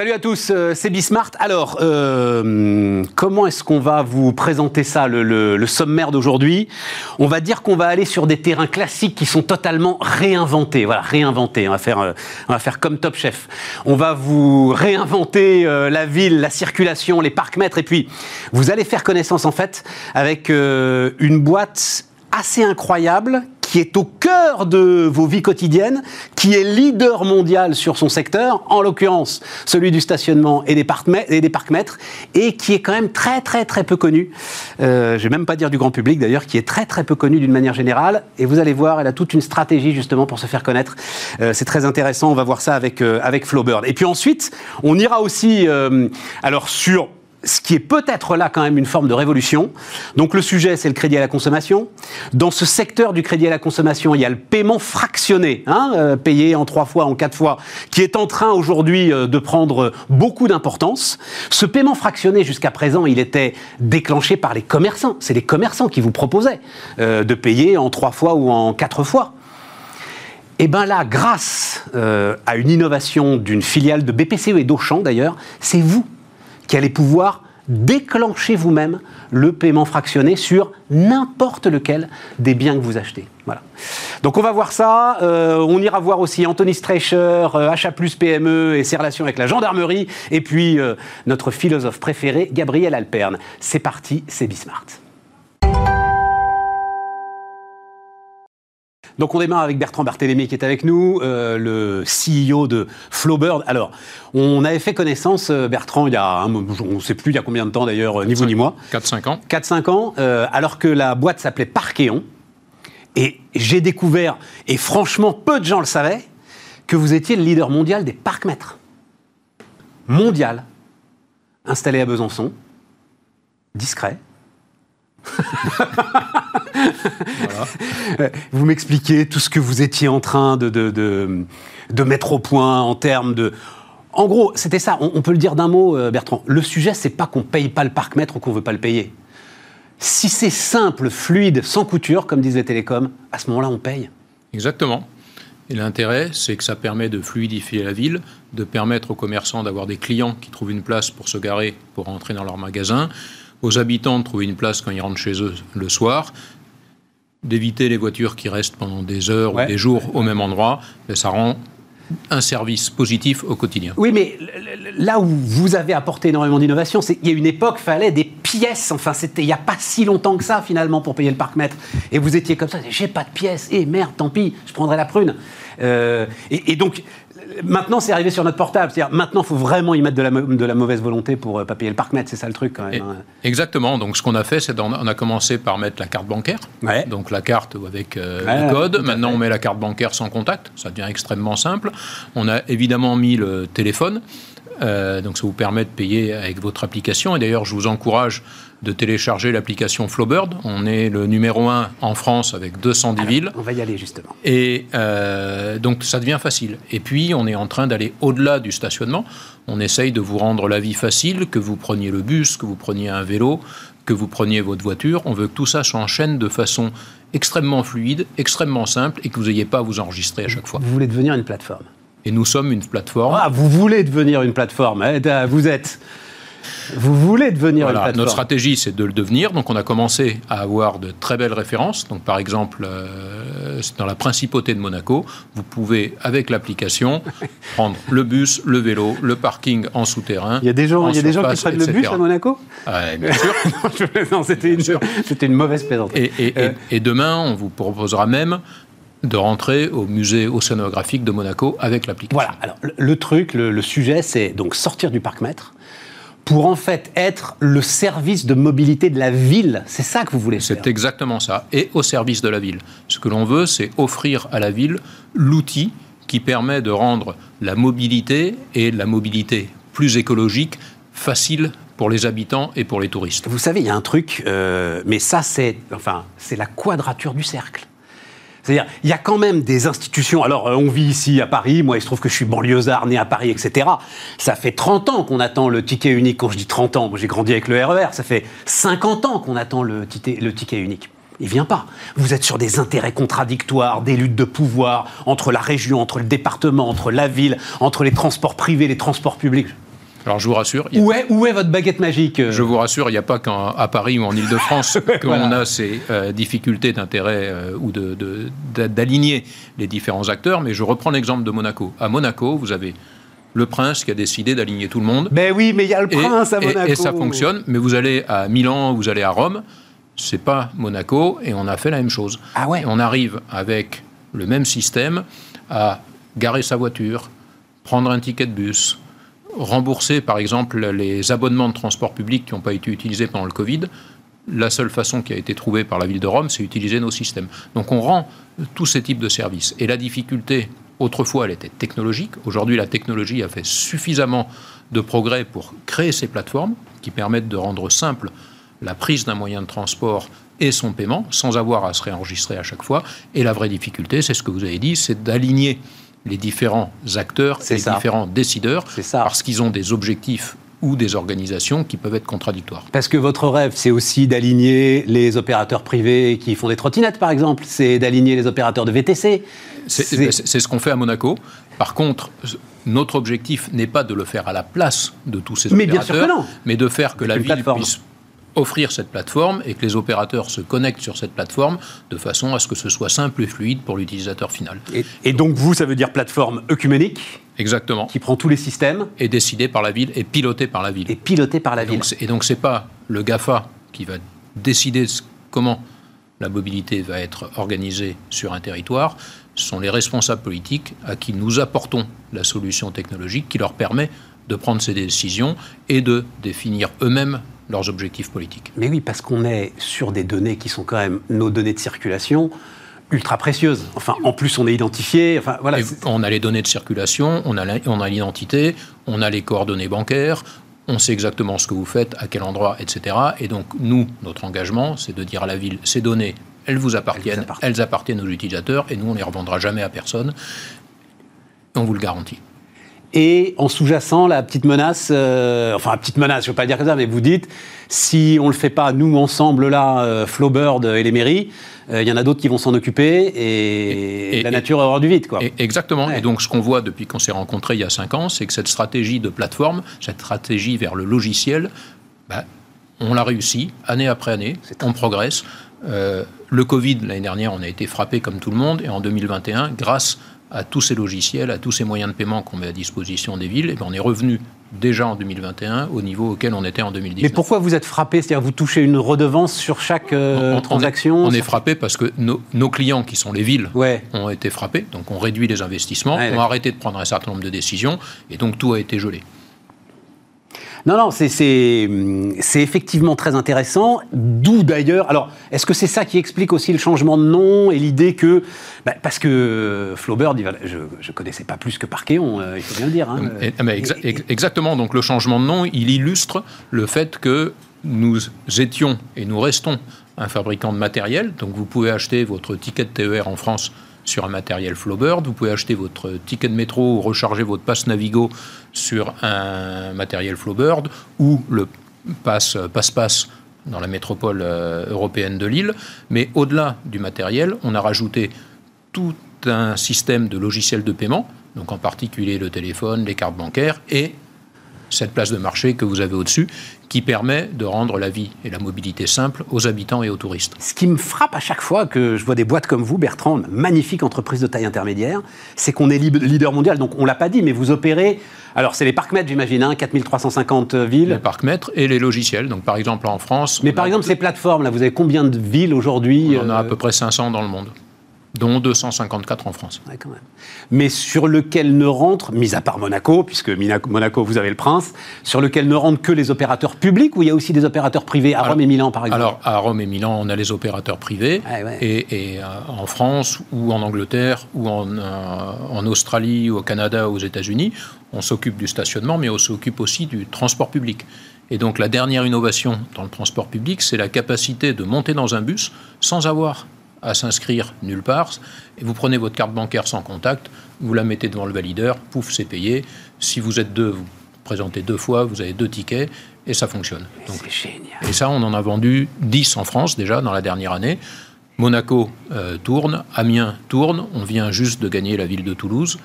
Salut à tous, euh, c'est Bismart. Alors, euh, comment est-ce qu'on va vous présenter ça, le, sommaire d'aujourd'hui? On va dire qu'on va aller sur des terrains classiques qui sont totalement réinventés. Voilà, réinventés. On va faire, euh, on comme Top Chef. On va vous réinventer la ville, la circulation, les parcs-mètres, et puis vous allez faire connaissance en fait avec une boîte assez incroyable qui est au cœur de vos vies quotidiennes, qui est leader mondial sur son secteur, en l'occurrence celui du stationnement et des, parcs-mètres, et qui est quand même très très très peu connu. Euh, je vais même pas dire du grand public d'ailleurs, qui est très très peu connu d'une manière générale. Et vous allez voir, elle a toute une stratégie justement pour se faire connaître. Euh, c'est très intéressant. On va voir ça avec euh, avec Flowbird. Et puis ensuite, on ira aussi euh, alors sur ce qui est peut-être là quand même une forme de révolution. Donc le sujet, c'est le crédit à la consommation. Dans ce secteur du crédit à la consommation, il y a le paiement fractionné, hein, euh, payé en trois fois, en quatre fois, qui est en train aujourd'hui euh, de prendre beaucoup d'importance. Ce paiement fractionné, jusqu'à présent, il était déclenché par les commerçants. C'est les commerçants qui vous proposaient euh, de payer en trois fois ou en quatre fois. Et bien là, grâce à une innovation d'une filiale de BPCE et d'Auchan d'ailleurs, c'est vous qui allez pouvoir déclencher vous-même le paiement fractionné sur n'importe lequel des biens que vous achetez. Voilà. Donc on va voir ça. Euh, on ira voir aussi Anthony Streicher, euh, Achat PME et ses relations avec la gendarmerie. Et puis euh, notre philosophe préféré, Gabriel Alperne. C'est parti, c'est Bismart. Donc on démarre avec Bertrand Barthélémy qui est avec nous, euh, le CEO de Flowbird. Alors, on avait fait connaissance, euh, Bertrand, il y a, un, on ne sait plus il y a combien de temps d'ailleurs, ni vous ni moi. 4-5 ans. 4-5 ans, euh, alors que la boîte s'appelait Parkeon. Et j'ai découvert, et franchement peu de gens le savaient, que vous étiez le leader mondial des parcs-mètres. Mondial, installé à Besançon, discret. Vous m'expliquez tout ce que vous étiez en train de, de, mettre au point en termes de... En gros, c'était ça, on, peut le dire d'un mot, euh, Bertrand. Le sujet, c'est pas qu'on paye pas le parc-mètre ou qu'on veut pas le payer. Si c'est simple, fluide, sans couture, comme disait Télécom, à ce moment-là, on paye. Exactement. Et l'intérêt, c'est que ça permet de fluidifier la ville, de permettre aux commerçants d'avoir des clients qui trouvent une place pour se garer, pour rentrer dans leur magasin, aux habitants de trouver une place quand ils rentrent chez eux le soir, d'éviter les voitures qui restent pendant des heures ou des jours au même endroit, mais ça rend un service positif au quotidien. Oui, mais là où vous avez apporté énormément d'innovation, c'est qu'il y a une époque, il fallait des pièces. Enfin, c'était il n'y a pas si longtemps que ça, finalement, pour payer le parc-mètre. Et vous étiez comme ça, j'ai pas de pièces. Et eh, merde, tant pis, je prendrai la prune. Euh, et, donc, maintenant, c'est arrivé sur notre portable. C'est-à-dire, maintenant, il faut vraiment y mettre de la, de la mauvaise volonté pour ne euh, pas payer le parc-mètre. C'est ça le truc, quand même. Hein. exactement. Donc, ce qu'on a fait, c'est qu'on a commencé par mettre la carte bancaire. Donc, la carte avec euh, le code. Maintenant, on met la carte bancaire sans contact. Ça devient extrêmement simple. On a évidemment mis le téléphone. Euh, donc ça vous permet de payer avec votre application. Et d'ailleurs, je vous encourage de télécharger l'application Flowbird. On est le numéro un en France avec 210 villes. On va y aller justement. Et euh, donc ça devient facile. Et puis on est en train d'aller au-delà du stationnement. On essaye de vous rendre la vie facile, que vous preniez le bus, que vous preniez un vélo, que vous preniez votre voiture. On veut que tout ça s'enchaîne de façon extrêmement fluide, extrêmement simple et que vous n'ayez pas à vous enregistrer à chaque fois. Vous voulez devenir une plateforme et nous sommes une plateforme. Ah, vous voulez devenir une plateforme. Hein, vous êtes. Vous voulez devenir une plateforme. Notre stratégie, c'est de le devenir. Donc, on a commencé à avoir de très belles références. Donc, par exemple, euh, dans la principauté de Monaco, vous pouvez, avec l'application, prendre le bus, le vélo, le parking en souterrain. Il y a des gens, il y a des gens qui prennent le bus à Monaco? Bien sûr. non, c'était une, une, mauvaise plaisanterie. Et, et, euh. et, demain, on vous proposera même de rentrer au musée océanographique de Monaco avec l'application. Voilà, alors le, truc, le, sujet, c'est donc sortir du parc-mètre pour en fait être le service de mobilité de la ville. C'est ça que vous voulez faire. C'est exactement ça, et au service de la ville. Ce que l'on veut, c'est offrir à la ville l'outil qui permet de rendre la mobilité et la mobilité plus écologique facile pour les habitants et pour les touristes. Vous savez, il y a un truc, euh, mais ça c'est, enfin, c'est la quadrature du cercle. C'est-à-dire, il y a quand même des institutions. Alors, euh, on vit ici à Paris. Moi, il se trouve que je suis banlieusard, né à Paris, etc. Ça fait 30 ans qu'on attend le ticket unique. Quand je dis 30 ans, j'ai grandi avec le RER. E ça fait 50 ans qu'on attend le ticket, unique. Il vient pas. Vous êtes sur des intérêts contradictoires, des luttes de pouvoir entre la région, entre le département, entre la ville, entre les transports privés, les transports publics. Alors je vous rassure. Où est, où est votre baguette magique Je vous rassure, il n'y a pas qu'à Paris ou en Ile-de-France qu'on a ces difficultés d'intérêt ou d'aligner de, les différents acteurs, mais je reprends l'exemple de Monaco. À Monaco, vous avez le prince qui a décidé d'aligner tout le monde. Ben oui, mais il y a le prince à Monaco. Et, ça fonctionne, mais vous allez à Milan, vous allez à Rome, c'est pas Monaco, et on a fait la même chose. Ah ouais. on arrive avec le même système à garer sa voiture, prendre un ticket de bus, rembourser par exemple les abonnements de transport public qui n'ont pas été utilisés pendant le Covid. La seule façon qui a été trouvée par la ville de Rome, c'est utiliser nos systèmes. Donc on rend tous ces types de services. Et la difficulté Autrefois, elle était technologique. Aujourd'hui, la technologie a fait suffisamment de progrès pour créer ces plateformes qui permettent de rendre simple la prise d'un moyen de transport et son paiement sans avoir à se réenregistrer à chaque fois. Et la vraie difficulté, c'est ce que vous avez dit, c'est d'aligner les différents acteurs, les différents décideurs, parce qu'ils ont des objectifs ou des organisations qui peuvent être contradictoires. Parce que votre rêve, c'est aussi d'aligner les opérateurs privés qui font des trottinettes, par exemple, c'est d'aligner les opérateurs de VTC. C'est ce qu'on fait à Monaco. Par contre, notre objectif n'est pas de le faire à la place de tous ces mais opérateurs, mais de faire que la ville puisse offrir cette plateforme et que les opérateurs se connectent sur cette plateforme de façon à ce que ce soit simple et fluide pour l'utilisateur final. Et, donc vous, ça veut dire plateforme œcuménique Exactement. Qui prend tous les systèmes. Et décidé par la ville et piloté par la ville. Et piloté par la ville. et donc c'est pas le GAFA qui va décider comment la mobilité va être organisée sur un territoire, ce sont les responsables politiques à qui nous apportons la solution technologique qui leur permet de prendre ces décisions et de définir eux-mêmes leurs objectifs politiques. Mais oui, parce qu'on est sur des données qui sont quand même nos données de circulation ultra précieuses. Enfin, en plus, on est identifié. Enfin, voilà. on a les données de circulation, on a l'identité, on a les coordonnées bancaires, on sait exactement ce que vous faites, à quel endroit, etc. Et donc, nous, notre engagement, c'est de dire à la ville, ces données, elles vous appartiennent, elles, appartiennent aux utilisateurs, et nous, on ne les revendra jamais à personne. On vous le garantit. Et en sous-jacent, la petite menace, euh, enfin, la petite menace, je ne veux pas dire comme ça, mais vous dites, si on ne le fait pas, nous, ensemble, là, euh, Flowbird et les mairies, euh, il y en a d'autres qui vont s'en occuper et, la nature aura du vide. Quoi. exactement. Et donc, ce qu'on voit depuis qu'on s'est rencontrés il y a cinq ans, c'est que cette stratégie de plateforme, cette stratégie vers le logiciel, bah, on l'a réussi, année après année, on progresse. le Covid, l'année dernière, on a été frappé comme tout le monde, et en 2021, grâce à tous ces logiciels, à tous ces moyens de paiement qu'on met à disposition des villes, et ben, on est revenu déjà en 2021 au niveau auquel on était en 2010. Mais pourquoi vous êtes frappé? C'est-à-dire vous touchez une redevance sur chaque euh, transaction? On est, frappé parce que nos, clients, qui sont les villes, ont été frappés, donc on réduit les investissements, on a arrêté de prendre un certain nombre de décisions, et donc tout a été gelé. Non, non, c'est effectivement très intéressant. D'où d'ailleurs. Alors, est-ce que c'est ça qui explique aussi le changement de nom et l'idée que. Bah, parce que Flaubert, je ne connaissais pas plus que Parquéon, euh, il faut bien le dire. Hein. exactement. Donc, le changement de nom, il illustre le fait que nous étions et nous restons un fabricant de matériel. Donc, vous pouvez acheter votre ticket de TER en France sur un matériel Flowbird. Vous pouvez acheter votre ticket de métro ou recharger votre passe Navigo sur un matériel Flowbird ou le passe passe dans la métropole euh, européenne de Lille. Mais au-delà du matériel, on a rajouté tout un système de logiciels de paiement, donc en particulier le téléphone, les cartes bancaires et cette place de marché que vous avez au-dessus, qui permet de rendre la vie et la mobilité simple aux habitants et aux touristes. Ce qui me frappe à chaque fois que je vois des boîtes comme vous, Bertrand, magnifique entreprise de taille intermédiaire, c'est qu'on est leader mondial. Donc on l'a pas dit, mais vous opérez. Alors c'est les parcs-mètres, j'imagine, hein, 4350 villes. Les parcs-mètres et les logiciels. Donc par exemple en France. Mais par exemple ces plateformes, là, vous avez combien de villes aujourd'hui On en a à euh, peu près 500 dans le monde dont 254 en France. Mais sur lequel ne rentrent, mis à part Monaco, puisque Monaco, vous avez le prince, sur lequel ne rentrent que les opérateurs publics ou il y a aussi des opérateurs privés à Rome et Milan, par exemple? Alors, à Rome et Milan, on a les opérateurs privés. Ah, et, euh, en France, ou en Angleterre, ou en, euh, en Australie, ou au Canada, ou aux États-Unis, on s'occupe du stationnement, mais on s'occupe aussi du transport public. Et donc, la dernière innovation dans le transport public, c'est la capacité de monter dans un bus sans avoir à s'inscrire nulle part. Et vous prenez votre carte bancaire sans contact, vous la mettez devant le valideur, pouf, c'est payé. Si vous êtes deux, vous présentez deux fois, vous avez deux tickets et ça fonctionne. C'est génial. Et ça, on en a vendu 10 en France déjà dans la dernière année. Monaco euh, tourne, Amiens tourne, on vient juste de gagner la ville de Toulouse.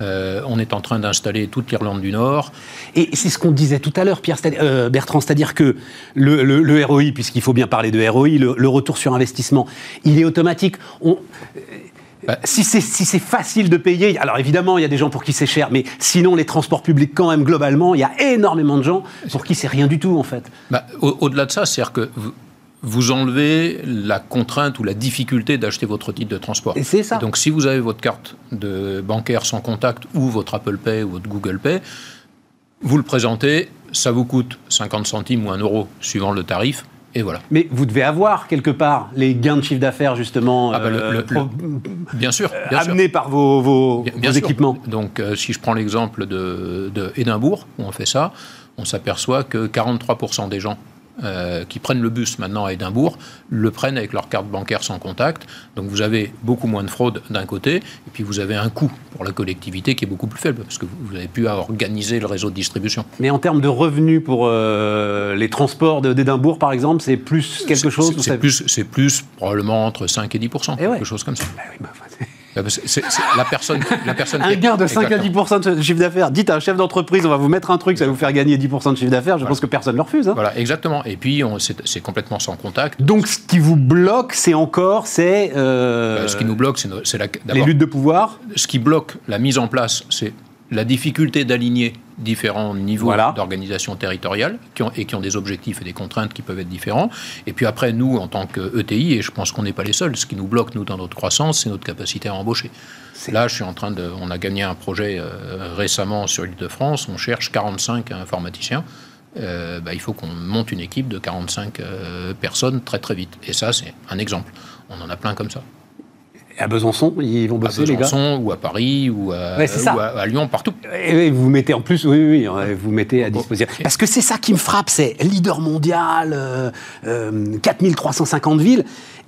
Euh, on est en train d'installer toute l'Irlande du Nord. Et c'est ce qu'on disait tout à l'heure, Pierre euh, Bertrand, c'est-à-dire que le, ROI, puisqu'il faut bien parler de ROI, le, retour sur investissement, il est automatique. Bah, si c'est facile de payer, alors évidemment, il y a des gens pour qui c'est cher, mais sinon, les transports publics, quand même, globalement, il y a énormément de gens pour qui c'est rien du tout, en fait. Bah, au-delà de ça, c'est-à-dire que vous enlevez la contrainte ou la difficulté d'acheter votre titre de transport. Et c'est ça. donc, si vous avez votre carte de bancaire sans contact ou votre Apple Pay ou votre Google Pay, vous le présentez, ça vous coûte 50 centimes ou 1 euro suivant le tarif. Et voilà. Mais vous devez avoir quelque part les gains de chiffre d'affaires justement ah bah, euh, bien sûr, amenés par vos, vos, équipements. Donc euh, si je prends l'exemple de, de Édimbourg où on fait ça, on s'aperçoit que 43% des gens euh, qui prennent le bus maintenant à Édimbourg le prennent avec leur carte bancaire sans contact. Donc vous avez beaucoup moins de fraude d'un côté, et puis vous avez un coût pour la collectivité qui est beaucoup plus faible, parce que vous avez pu organiser le réseau de distribution. Mais en termes de revenus pour euh, les transports d'Édimbourg, par exemple, c'est plus quelque chose C'est plus, plus, probablement entre 5 et 10 eh quelque chose comme ça. Bah oui, bah, ah, c'est la personne, la personne un gain de 5 à 10 de chiffre d'affaires. Dites à un chef d'entreprise, on va vous mettre un truc, ça va vous faire gagner 10 de chiffre d'affaires. Je pense que personne ne le refuse. Hein. Voilà, exactement. Et puis, c'est complètement sans contact. Donc, ce qui vous bloque, c'est encore, c'est. Euh, euh, ce qui nous bloque, c'est les luttes de pouvoir. Ce qui bloque la mise en place, c'est la difficulté d'aligner différents niveaux d'organisation territoriale qui ont, et qui ont des objectifs et des contraintes qui peuvent être différents. Et puis après, nous, en tant que ETI, et je pense qu'on n'est pas les seuls, ce qui nous bloque, nous, dans notre croissance, c'est notre capacité à embaucher. Là, je suis en train de... On a gagné un projet euh, récemment sur l'île de France, on cherche 45 informaticiens. Euh, bah, il faut qu'on monte une équipe de 45 euh, personnes très très vite. Et ça, c'est un exemple. On en a plein comme ça à Besançon, ils vont bosser, les gars ou à Paris, ou à, Lyon, partout. Et vous mettez en plus, oui, oui, oui vous mettez à disposition. Parce que c'est ça qui me frappe, c'est leader mondial, euh, 4350 euh, villes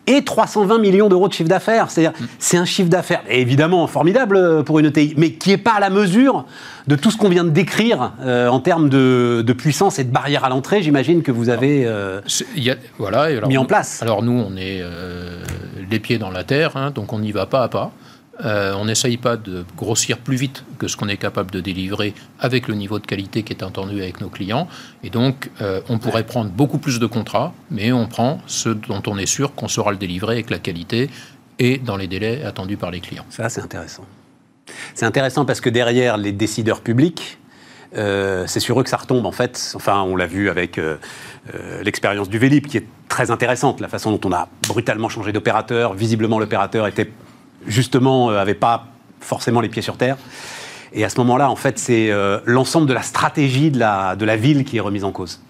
et 320 millions d'euros de chiffre d'affaires. C'est-à-dire, mm. c'est un chiffre d'affaires évidemment formidable euh, pour une ETI, mais qui n'est pas à la mesure de tout ce qu'on vient de décrire euh, en termes de, puissance et de barrière à l'entrée. J'imagine que vous avez voilà, mis en place. Alors nous, on est les pieds dans la terre, hein, donc on n'y va pas à pas. Euh, on n'essaye pas de grossir plus vite que ce qu'on est capable de délivrer avec le niveau de qualité qui est entendu avec nos clients. Et donc, euh, on pourrait prendre beaucoup plus de contrats, mais on prend ceux dont on est sûr qu'on saura le délivrer avec la qualité et dans les délais attendus par les clients. Ça, c'est intéressant. C'est intéressant parce que derrière les décideurs publics, euh, c'est sur eux que ça retombe en fait. Enfin, on l'a vu avec l'expérience du Vélib qui est très intéressante, la façon dont on a brutalement changé d'opérateur. Visiblement, l'opérateur était justement n'avait euh, pas forcément les pieds sur terre. Et à ce moment-là, en fait, c'est euh, l'ensemble de la stratégie de la, de la ville qui est remise en cause.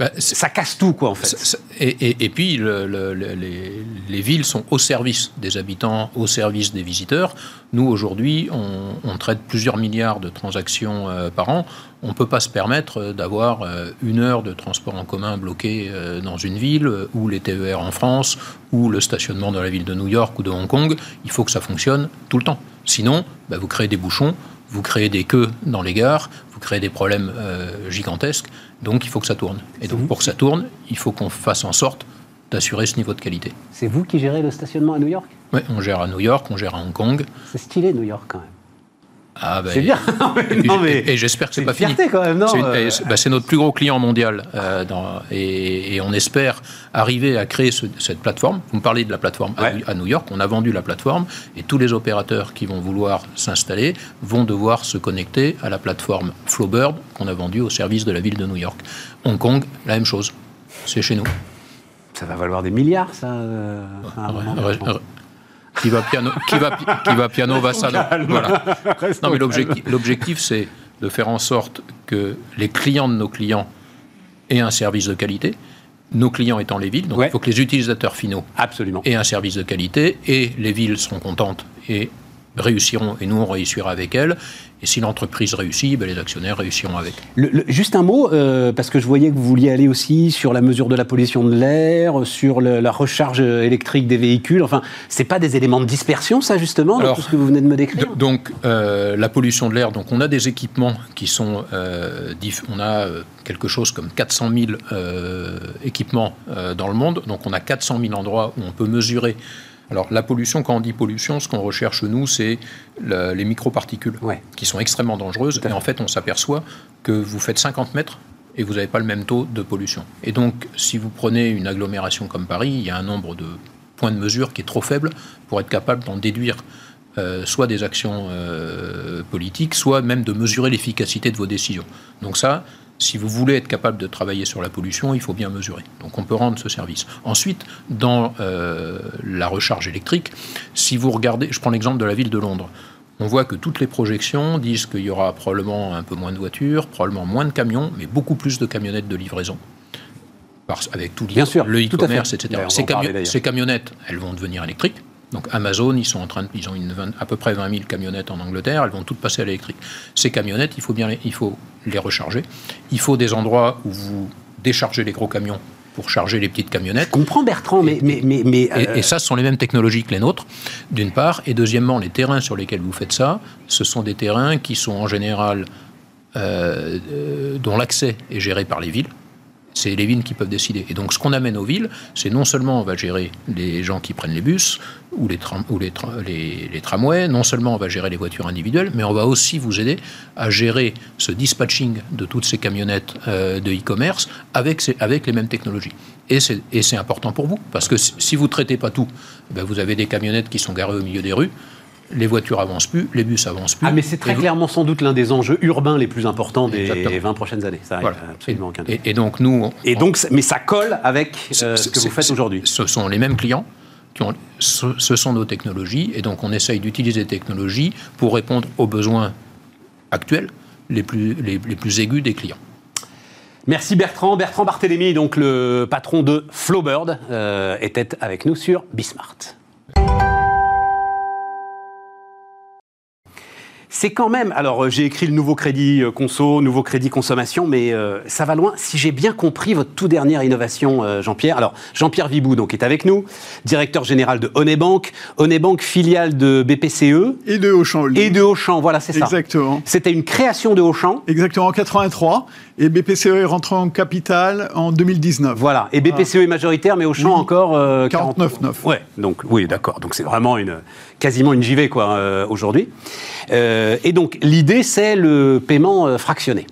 Bah, ça casse tout, quoi, en fait. et, puis, les, villes sont au service des habitants, au service des visiteurs. Nous, aujourd'hui, on, traite plusieurs milliards de transactions euh, par an. On ne peut pas se permettre d'avoir euh, une heure de transport en commun bloqué euh, dans une ville, ou les TER en France, ou le stationnement dans la ville de New York ou de Hong Kong. Il faut que ça fonctionne tout le temps. Sinon, bah, vous créez des bouchons, vous créez des queues dans les gares, vous créez des problèmes euh, gigantesques, donc il faut que ça tourne. Et donc pour que ça tourne, il faut qu'on fasse en sorte d'assurer ce niveau de qualité. C'est vous qui gérez le stationnement à New York? Oui, on gère à New York, on gère à Hong Kong. C'est stylé New York quand même. Ah ben, c'est bien. et, j'espère que c'est pas fini. quand même, non euh, bah, C'est notre plus gros client mondial euh, et, on espère arriver à créer cette plateforme. Vous me parlez de la plateforme à, New York. On a vendu la plateforme et tous les opérateurs qui vont vouloir s'installer vont devoir se connecter à la plateforme Flowbird qu'on a vendue au service de la ville de New York. Hong Kong, la même chose. C'est chez nous. Ça va valoir des milliards, ça. Euh, qui va piano, qui va, qui va piano va sano. Voilà. Non, mais l'objectif, c'est de faire en sorte que les clients de nos clients aient un service de qualité. Nos clients étant les villes, donc il faut que les utilisateurs finaux Absolument. aient un service de qualité et les villes seront contentes et réussiront et nous on réussira avec elles. Et si l'entreprise réussit, ben les actionnaires réussiront avec. juste un mot, euh, parce que je voyais que vous vouliez aller aussi sur la mesure de la pollution de l'air, sur la recharge électrique des véhicules. Enfin, c'est pas des éléments de dispersion, ça justement, dans tout ce que vous venez de me décrire. Donc, euh, la pollution de l'air. Donc, on a des équipements qui sont, euh, on a quelque chose comme 400 000 équipements dans le monde. Donc, on a 400 000 endroits où on peut mesurer Alors la pollution, quand on dit pollution, ce qu'on recherche nous, c'est les microparticules qui sont extrêmement dangereuses. Et en fait, on s'aperçoit que vous faites 50 mètres et vous n'avez pas le même taux de pollution. Et donc, si vous prenez une agglomération comme Paris, il y a un nombre de points de mesure qui est trop faible pour être capable d'en déduire euh, soit des actions euh, politiques, soit même de mesurer l'efficacité de vos décisions. Donc ça, si vous voulez être capable de travailler sur la pollution, il faut bien mesurer. Donc on peut rendre ce service. Ensuite, dans euh, la recharge électrique, si vous regardez, je prends l'exemple de la ville de Londres, on voit que toutes les projections disent qu'il y aura probablement un peu moins de voitures, probablement moins de camions, mais beaucoup plus de camionnettes de livraison. avec tout Bien sûr, le e-commerce, etc. ces camionnettes, elles vont devenir électriques. Donc Amazon, ils sont en train de, ils ont une à peu près 20 000 camionnettes en Angleterre, elles vont toutes passer à l'électrique. Ces camionnettes, il faut bien, les, il faut les recharger. Il faut des endroits où vous déchargez les gros camions pour charger les petites camionnettes. Je comprends Bertrand, mais... mais, mais, mais et, euh, ça, ce sont les mêmes technologies que les nôtres, d'une part. Et deuxièmement, les terrains sur lesquels vous faites ça, ce sont des terrains qui sont en général... Euh, euh, dont l'accès est géré par les villes. C'est les villes qui peuvent décider. Et donc, ce qu'on amène aux villes, c'est non seulement on va gérer les gens qui prennent les bus ou les, ou les, tramways, non seulement on va gérer les voitures individuelles, mais on va aussi vous aider à gérer ce dispatching de toutes ces camionnettes euh, de e-commerce avec, avec les mêmes technologies. Et c'est important pour vous, parce que si vous ne traitez pas tout, ben vous avez des camionnettes qui sont garées au milieu des rues, les voitures avancent plus, les bus avancent plus. Ah, mais c'est très clairement sans doute l'un des enjeux urbains les plus importants des 20 prochaines années. Ça absolument et, et, donc nous. Et donc, mais ça colle avec euh, ce que vous faites aujourd'hui. Ce sont les mêmes clients. Qui ont, ce, sont nos technologies, et donc on essaye d'utiliser les technologies pour répondre aux besoins actuels les plus, les, plus aigus des clients. Merci Bertrand. Bertrand Barthélémy, donc le patron de Flowbird, euh, était avec nous sur Bismart. C'est quand même. Alors, euh, j'ai écrit le nouveau crédit euh, conso, nouveau crédit consommation, mais euh, ça va loin. Si j'ai bien compris votre toute dernière innovation, Jean-Pierre. Alors, Jean-Pierre Vibou, donc, est avec nous, directeur général de Onebank, Onebank filiale de BPCE. Et de Auchan. Et de Auchan, voilà, c'est ça. Exactement. C'était une création de Auchan. Exactement, en 83. Et BPCE est rentré en capital en 2019. Voilà. Et BPCE est majoritaire, mais Auchan encore. 49,9. Ouais, donc, oui, d'accord. Donc, c'est vraiment une, quasiment une JV, quoi, aujourd'hui. Euh, et donc, l'idée, c'est le paiement euh, fractionné.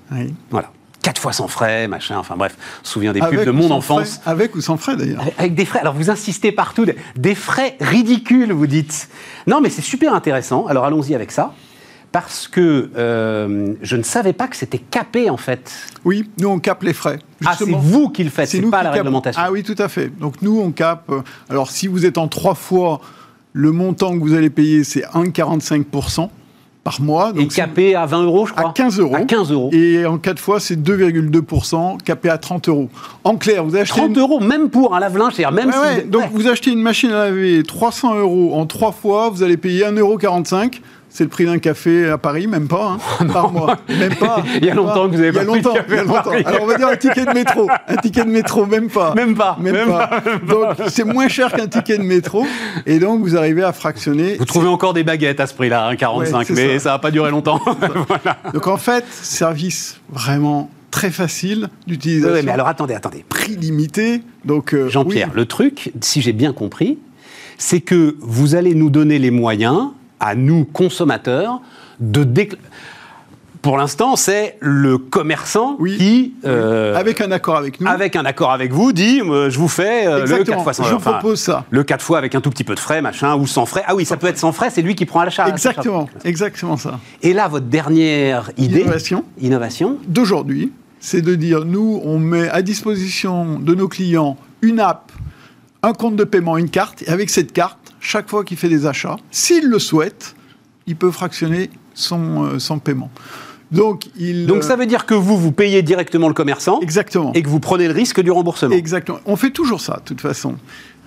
Voilà. Quatre fois sans frais, machin, enfin bref, on se souvient des pubs de mon enfance. avec ou sans frais d'ailleurs Avec des frais, alors vous insistez partout, des frais ridicules, vous dites. Non, mais c'est super intéressant, alors allons-y avec ça parce que euh, je ne savais pas que c'était capé en fait. Oui, nous on capte les frais. Ah, c'est vous qui le faites, c'est pas la réglementation. Ah oui, tout à fait. Donc nous on capte. Alors si vous êtes en trois fois, le montant que vous allez payer c'est 1,45% par mois. Donc et capé à 20 euros, je crois À 15 euros. À 15 euros. Et en 4 fois, c'est 2,2%, capé à 30 euros. En clair, vous achetez. 30 euros, même pour un lave-linge, c'est-à-dire même si. Donc vous achetez une machine à laver 300 euros en 3 fois, vous allez payer 1,45 euros. C'est le prix d'un café à Paris, même pas, hein, par mois. Même pas. il y a longtemps que vous avez pas pris de café il y a longtemps. Alors on va dire un ticket de métro. Un ticket de métro, même pas. Même pas. Même, pas. Donc c'est moins cher qu'un ticket de métro. Et donc vous arrivez à fractionner. Vous trouvez encore des baguettes à ce prix-là, 45, mais ça. va pas durer longtemps. Donc en fait, service vraiment très facile d'utilisation. Oui, mais alors attendez, attendez. Prix limité. Donc euh, Jean-Pierre, le truc, si j'ai bien compris, c'est que vous allez nous donner les moyens à nous, consommateurs, de Pour l'instant, c'est le commerçant qui, euh, avec un accord avec nous, avec un accord avec vous, dit euh, je vous fais euh, le 4 fois sans Je propose ça. Le 4 fois avec un tout petit peu de frais, machin, ou sans frais. Ah oui, ça peut être sans frais, c'est lui qui prend à la charge. Exactement, exactement ça. Et là, votre dernière idée, innovation, innovation d'aujourd'hui, c'est de dire nous, on met à disposition de nos clients une app, un compte de paiement, une carte, et avec cette carte, chaque fois qu'il fait des achats, s'il le souhaite, il peut fractionner son, euh, son paiement. Donc, il, Donc ça veut dire que vous, vous payez directement le commerçant. Exactement. Et que vous prenez le risque du remboursement. Exactement. On fait toujours ça, de toute façon.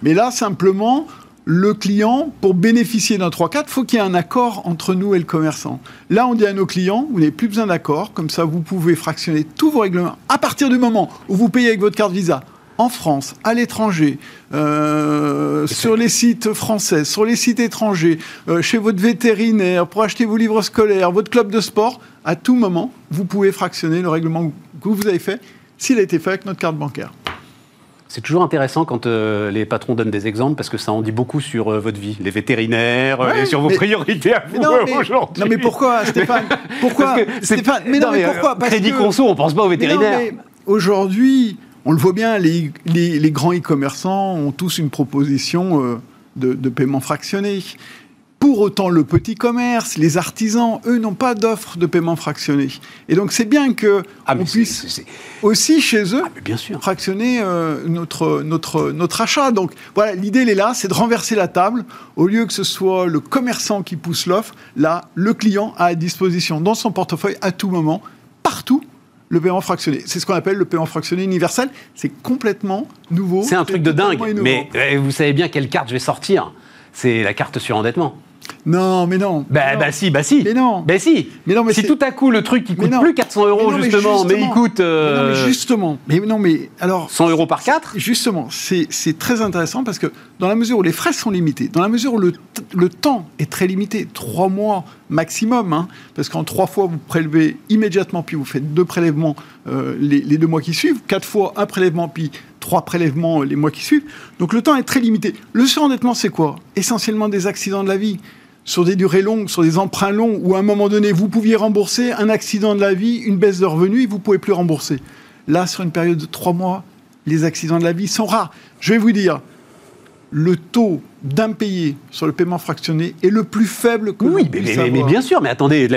Mais là, simplement, le client, pour bénéficier d'un 3-4, faut qu'il y ait un accord entre nous et le commerçant. Là, on dit à nos clients, vous n'avez plus besoin d'accord, comme ça, vous pouvez fractionner tous vos règlements à partir du moment où vous payez avec votre carte Visa en France, à l'étranger, euh, sur les sites français, sur les sites étrangers, euh, chez votre vétérinaire, pour acheter vos livres scolaires, votre club de sport, à tout moment, vous pouvez fractionner le règlement que vous avez fait s'il a été fait avec notre carte bancaire. C'est toujours intéressant quand euh, les patrons donnent des exemples parce que ça en dit beaucoup sur euh, votre vie, les vétérinaires et sur vos priorités à vous aujourd'hui. Non mais pourquoi Stéphane? Pourquoi? Stéphane Mais non, mais pourquoi? Crédit conso, on pense pas aux vétérinaires. Aujourd'hui, on le voit bien, les, les, grands e-commerçants ont tous une proposition de, de paiement fractionné. Pour autant, le petit commerce, les artisans, eux, n'ont pas d'offre de paiement fractionné. Et donc, c'est bien que ah, on puisse aussi chez eux ah, bien sûr. fractionner euh, notre, notre, notre achat. Donc, voilà, l'idée, elle est là, c'est de renverser la table. Au lieu que ce soit le commerçant qui pousse l'offre, là, le client a à disposition dans son portefeuille à tout moment, partout, le paiement fractionné. C'est ce qu'on appelle le paiement fractionné universel. C'est complètement nouveau. C'est un truc de dingue. Mais euh, vous savez bien quelle carte je vais sortir. C'est la carte surendettement. Non, mais non. Bah, bah si, bah si. Mais non. Bah si. Mais non, mais si tout à coup le truc qui coûte plus 400 euros justement, mais, il coûte. Euh... non, mais justement. Mais non, mais alors. 100 euros par 4 Justement, c'est très intéressant parce que dans la mesure où les frais sont limités, dans la mesure où le, le temps est très limité, trois mois maximum, hein, parce qu'en trois fois vous prélevez immédiatement, puis vous faites deux prélèvements euh, les, les deux mois qui suivent, quatre fois un prélèvement, puis trois prélèvements les mois qui suivent. Donc le temps est très limité. Le surendettement, c'est quoi? Essentiellement des accidents de la vie sur des durées longues, sur des emprunts longs, où à un moment donné, vous pouviez rembourser un accident de la vie, une baisse de revenus, et vous ne pouvez plus rembourser. Là, sur une période de trois mois, les accidents de la vie sont rares. Je vais vous dire, le taux d'impayé sur le paiement fractionné est le plus faible que oui, mais, mais, bien sûr, mais attendez,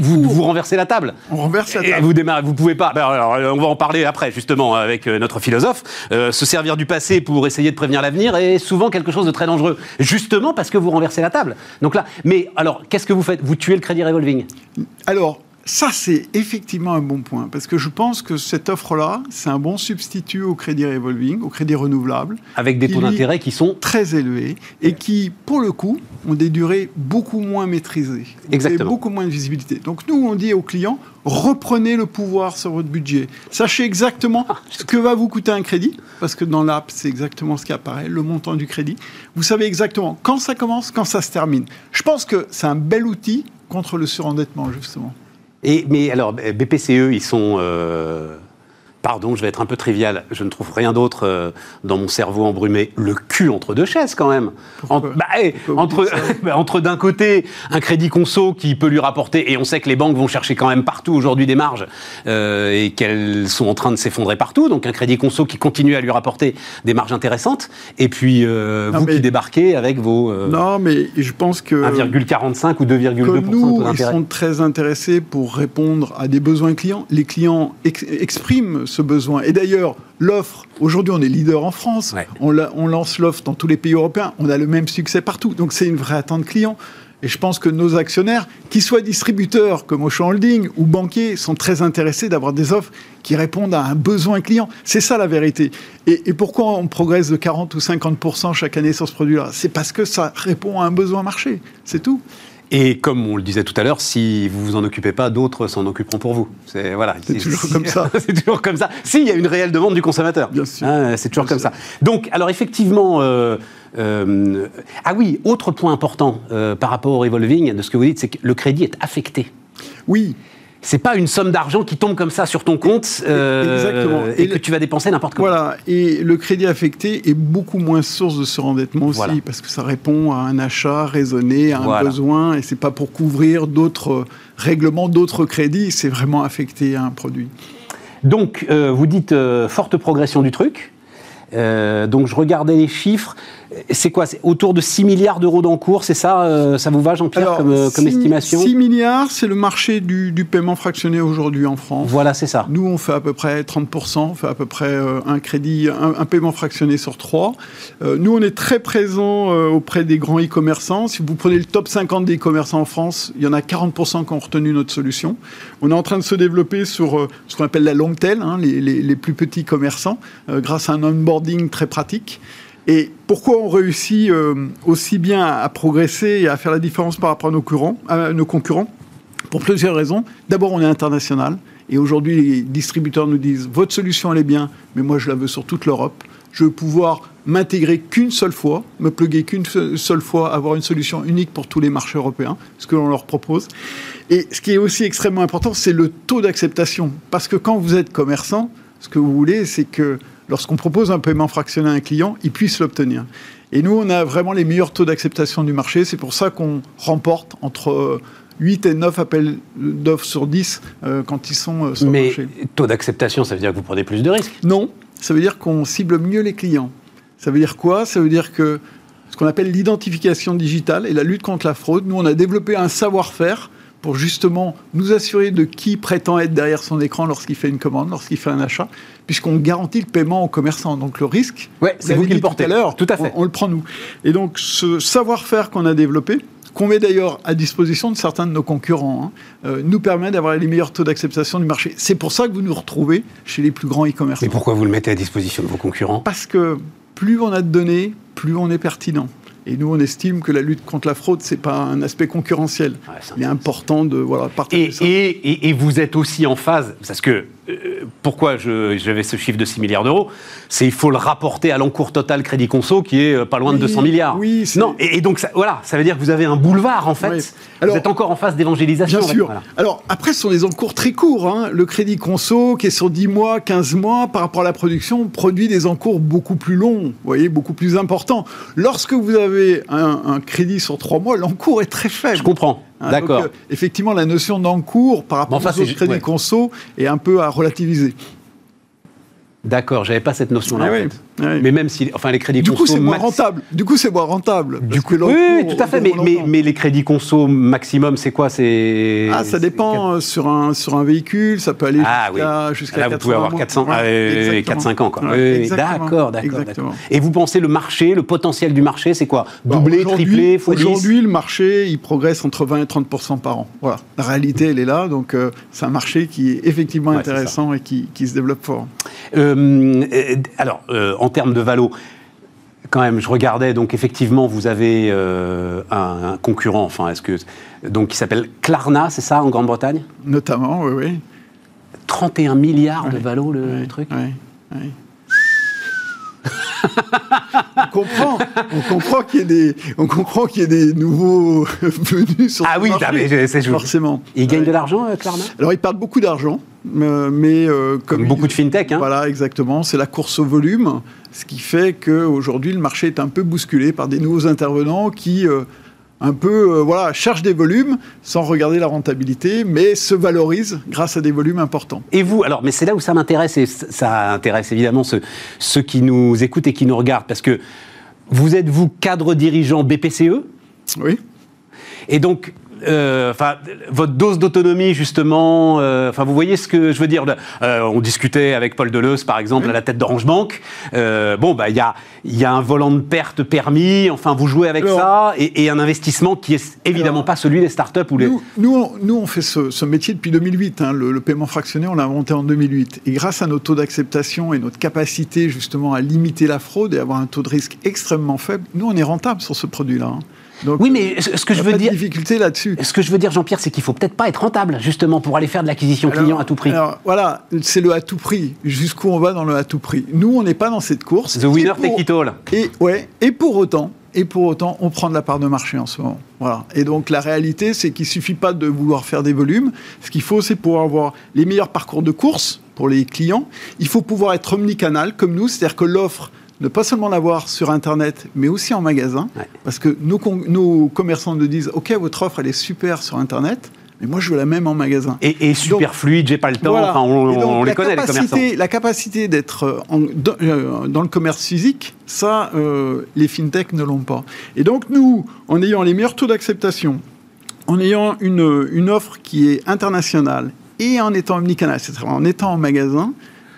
vous, vous, renversez la table. On renverse la table. vous démarrez, vous pouvez pas. Ben, alors, on va en parler après, justement, avec euh, notre philosophe. Euh, se servir du passé pour essayer de prévenir l'avenir est souvent quelque chose de très dangereux, justement parce que vous renversez la table. Donc là, mais alors, qu'est-ce que vous faites? Vous tuez le crédit revolving? Alors, ça, c'est effectivement un bon point, parce que je pense que cette offre-là, c'est un bon substitut au crédit revolving, au crédit renouvelable. Avec des taux d'intérêt qui sont très élevés et qui, pour le coup, ont des durées beaucoup moins maîtrisées. Exactement. beaucoup moins de visibilité. Donc nous, on dit aux clients, reprenez le pouvoir sur votre budget. Sachez exactement ah, ce que va vous coûter un crédit, parce que dans l'app, c'est exactement ce qui apparaît, le montant du crédit. Vous savez exactement quand ça commence, quand ça se termine. Je pense que c'est un bel outil contre le surendettement, justement. Et, mais alors, BPCE, ils sont euh, pardon, je vais être un peu trivial, je ne trouve rien d'autre euh, dans mon cerveau embrumé, le cul entre deux chaises quand même. Bah, eh, entre, bah, entre d'un côté un crédit conso qui peut lui rapporter, et on sait que les banques vont chercher quand même partout aujourd'hui des marges euh, et qu'elles sont en train de s'effondrer partout, donc un crédit conso qui continue à lui rapporter des marges intéressantes, et puis euh, vous qui débarquez avec vos non mais je pense que 1,45 ou 2,2 nous ils sont très intéressés pour répondre à des besoins clients. Les clients expriment ce besoin. Et d'ailleurs, l'offre, aujourd'hui on est leader en France, on, on, lance l'offre dans tous les pays européens, on a le même succès partout. Donc c'est une vraie attente client. Et je pense que nos actionnaires, qu'ils soient distributeurs comme Auchan Holding ou banquiers, sont très intéressés d'avoir des offres qui répondent à un besoin client. C'est ça la vérité. Et, et, pourquoi on progresse de 40 ou 50 chaque année sur ce produit-là? C'est parce que ça répond à un besoin marché. C'est tout. Et comme on le disait tout à l'heure, si vous vous en occupez pas, d'autres s'en occuperont pour vous. C'est voilà. C'est toujours comme ça. c'est toujours comme ça. S'il y a une réelle demande du consommateur. Bien sûr. Hein, c'est toujours comme ça. Donc, alors effectivement. Euh, euh, ah oui, autre point important euh, par rapport au revolving de ce que vous dites, c'est que le crédit est affecté. Oui, c'est pas une somme d'argent qui tombe comme ça sur ton compte euh, et, que tu vas dépenser n'importe comment. Voilà, et le crédit affecté est beaucoup moins source de surendettement aussi, parce que ça répond à un achat raisonné, à un besoin, et c'est pas pour couvrir d'autres règlements, d'autres crédits, c'est vraiment affecté à un produit. Donc, euh, vous dites euh, forte progression du truc. donc, je regardais les chiffres. C'est quoi C'est autour de 6 milliards d'euros d'encours, c'est ça euh, Ça vous va, Jean-Pierre, comme, euh, estimation 6 milliards, c'est le marché du, paiement fractionné aujourd'hui en France. Voilà, c'est ça. Nous, on fait à peu près 30%, on fait à peu près euh, un crédit, un, paiement fractionné sur 3. nous, on est très présents auprès des grands e-commerçants. Si vous prenez le top 50 des e-commerçants en France, il y en a 40% qui ont retenu notre solution. On est en train de se développer sur ce qu'on appelle la long tail, hein, les, les, plus petits commerçants, grâce à un onboarding très pratique. Et pourquoi on réussit euh, aussi bien à, progresser et à faire la différence par rapport à nos, à nos concurrents? Pour plusieurs raisons. D'abord, on est international. Et aujourd'hui, les distributeurs nous disent votre solution, elle est bien, mais moi, je la veux sur toute l'Europe. Je veux pouvoir m'intégrer qu'une seule fois, me pluguer qu'une seule fois, avoir une solution unique pour tous les marchés européens, ce que l'on leur propose. Et ce qui est aussi extrêmement important, c'est le taux d'acceptation. Parce que quand vous êtes commerçant, ce que vous voulez, c'est que lorsqu'on propose un paiement fractionné à un client, il puisse l'obtenir. Et nous, on a vraiment les meilleurs taux d'acceptation du marché. C'est pour ça qu'on remporte entre 8 et 9 appels d'offres sur 10 euh, quand ils sont euh, sur le marché. Mais taux d'acceptation, ça veut dire que vous prenez plus de risques? Non, ça veut dire qu'on cible mieux les clients. Ça veut dire quoi? Ça veut dire que ce qu'on appelle l'identification digitale et la lutte contre la fraude, nous, on a développé un savoir-faire pour justement nous assurer de qui prétend être derrière son écran lorsqu'il fait une commande, lorsqu'il fait un achat, puisqu'on garantit le paiement aux commerçants. Donc le risque, ouais, c'est vous qui le portez. Tout à l'heure, tout à fait. On, on, le prend nous. Et donc ce savoir-faire qu'on a développé, qu'on met d'ailleurs à disposition de certains de nos concurrents, hein, euh, nous permet d'avoir les meilleurs taux d'acceptation du marché. C'est pour ça que vous nous retrouvez chez les plus grands e-commerçants. Mais pourquoi vous le mettez à disposition de vos concurrents? Parce que plus on a de données, plus on est pertinent. Et nous, on estime que la lutte contre la fraude, c'est pas un aspect concurrentiel. Ouais, Il est important de voilà, partager et, ça. Et, et, et, vous êtes aussi en phase, parce que pourquoi j'avais ce chiffre de 6 milliards d'euros? C'est il faut le rapporter à l'encours total Crédit Conso qui est euh, pas loin oui, de 200 milliards. Oui, non, et, donc ça, voilà, ça veut dire que vous avez un boulevard en fait. Oui. Alors, vous êtes encore en phase d'évangélisation. Bien sûr. Voilà. Alors après, ce sont des encours très courts. Hein. Le Crédit Conso, qui est sur 10 mois, 15 mois, par rapport à la production, produit des encours beaucoup plus longs, vous voyez, beaucoup plus importants. Lorsque vous avez un, un crédit sur 3 mois, l'encours est très faible. Je comprends. Hein, D'accord. Donc, euh, effectivement, la notion d'encours par rapport enfin, aux autres crédits ouais. conso est un peu à relativiser. D'accord, j'avais pas cette notion-là. Ah en oui, fait. Oui. Mais même si, enfin, les crédits Du coup, conso c'est moins rentable. Du coup, c'est moins rentable. Du coup, oui, oui, tout à fait. on Mais, mais, l'entend. mais les crédits conso maximum, c'est quoi? C'est Ah, ça dépend euh, sur un, sur un véhicule, ça peut aller Ah jusqu'à jusqu'à Là, vous pouvez 80 avoir mois. 400, Ouais, ah, euh, exactement. 4-5 ans. Quoi. Ouais, Oui, oui. D'accord, d'accord, Exactement. d'accord. Et vous pensez le marché, le potentiel du marché, c'est quoi? Bah, Doubler, tripler, fois 10 Aujourd'hui, le marché, il progresse entre 20 et 30% par an. Voilà. La réalité, elle est là. Donc, euh, c'est un marché qui est effectivement Ouais, intéressant et qui, qui se développe fort. Euh, euh, alors, euh, en termes de valo, quand même, je regardais, donc effectivement, vous avez euh, un, un concurrent, enfin, est-ce que. Donc, qui s'appelle Klarna, c'est ça, en Grande-Bretagne? Notamment, oui, oui. 31 milliards de valo, le truc? ouais, ouais. on comprend, on comprend qu'il y ait des, on comprend qu'il y ait des nouveaux venus sur Ah le oui, marché, ah, mais c'est- forcément. Ils gagnent Ouais. de l'argent, euh, Klarna? Alors ils perdent beaucoup d'argent, mais euh, comme Comme beaucoup de fintech, hein Voilà, exactement. C'est la course au volume, ce qui fait qu'aujourd'hui, le marché est un peu bousculé par des nouveaux intervenants qui, euh, un peu, euh, voilà, cherchent des volumes sans regarder la rentabilité, mais se valorisent grâce à des volumes importants. Et vous, alors, mais c'est là où ça m'intéresse, et ça intéresse évidemment ceux, ceux qui nous écoutent et qui nous regardent, parce que vous êtes, vous, cadre dirigeant BPCE, Oui. et donc, euh, enfin, votre dose d'autonomie, justement, euh, enfin, vous voyez ce que je veux dire. Euh, on discutait avec Paul Deleuze, par exemple, à la tête d'Orange Bank. Bon, bah, il y a, y a un volant de perte permis. Enfin, vous jouez avec Alors- ça, et, et un investissement qui est évidemment pas celui des startups ou les. Nous, nous, on, nous, on fait ce, ce métier depuis 2008. hein. Le, le paiement fractionné, on l'a inventé en 2008. Et grâce à nos taux d'acceptation et notre capacité justement à limiter la fraude et avoir un taux de risque extrêmement faible, nous, on est rentable sur ce produit-là. hein. Donc, Oui, mais ce que il y je a veux dire. difficulté là-dessus. Ce que je veux dire, Jean-Pierre, c'est qu'il faut peut-être pas être rentable, justement, pour aller faire de l'acquisition client à tout prix. Alors voilà, c'est le à tout prix. Jusqu'où on va dans le à tout prix Nous, on n'est pas dans cette course. The winner Et pour- take it all. Et ouais, et pour autant, et pour autant, on prend de la part de marché en ce moment. Voilà. Et donc la réalité, c'est qu'il suffit pas de vouloir faire des volumes. Ce qu'il faut, c'est pouvoir avoir les meilleurs parcours de course pour les clients. Il faut pouvoir être omnicanal comme nous, c'est-à-dire que l'offre ne pas seulement l'avoir sur Internet, mais aussi en magasin. Ouais. Parce que nos, commerçants nous disent, OK, votre offre, elle est super sur Internet, mais moi, je veux la même en magasin. Et, et super fluide, j'ai pas le temps. Voilà. Enfin, on, donc, les connaît, les commerçants. La capacité d'être euh, euh, dans le commerce physique, ça, euh, les fintechs ne l'ont pas. Et donc, nous, en ayant les meilleurs taux d'acceptation, en ayant une, une offre qui est internationale et en étant omnicanal, c'est-à-dire en étant en magasin,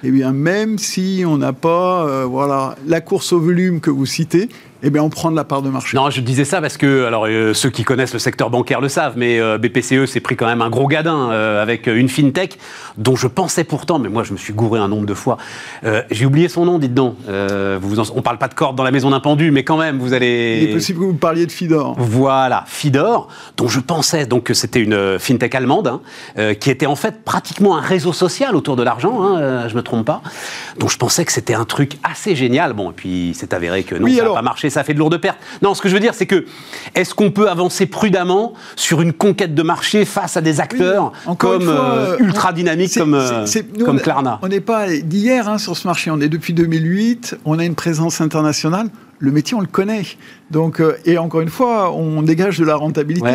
eh bien, même si on n'a pas euh, voilà, la course au volume que vous citez, eh bien, on prend de la part de marché. Non, je disais ça parce que, alors, euh, ceux qui connaissent le secteur bancaire le savent, mais euh, BPCE s'est pris quand même un gros gadin euh, avec une fintech dont je pensais pourtant, mais moi je me suis gouré un nombre de fois. J'ai oublié son nom, dites donc. Vous en- on parle pas de corde dans la maison d'un pendu, mais quand même, vous allez. Il est possible que vous parliez de Fidor. Voilà, Fidor, dont je pensais donc que c'était une fintech allemande, hein, qui était en fait pratiquement un réseau social autour de l'argent, hein, je me trompe pas. Donc je pensais que c'était un truc assez génial. Bon, et puis c'est avéré que non, Oui, ça n'a pas marché, ça fait de lourdes pertes. Non, ce que je veux dire, c'est que est-ce qu'on peut avancer prudemment sur une conquête de marché face à des acteurs comme euh, ultra dynamiques comme, comme Klarna On n'est pas d'hier hein, sur ce marché. On est depuis 2008. On a une présence internationale le métier, on le connaît. Donc, euh, et encore une fois, on dégage de la rentabilité.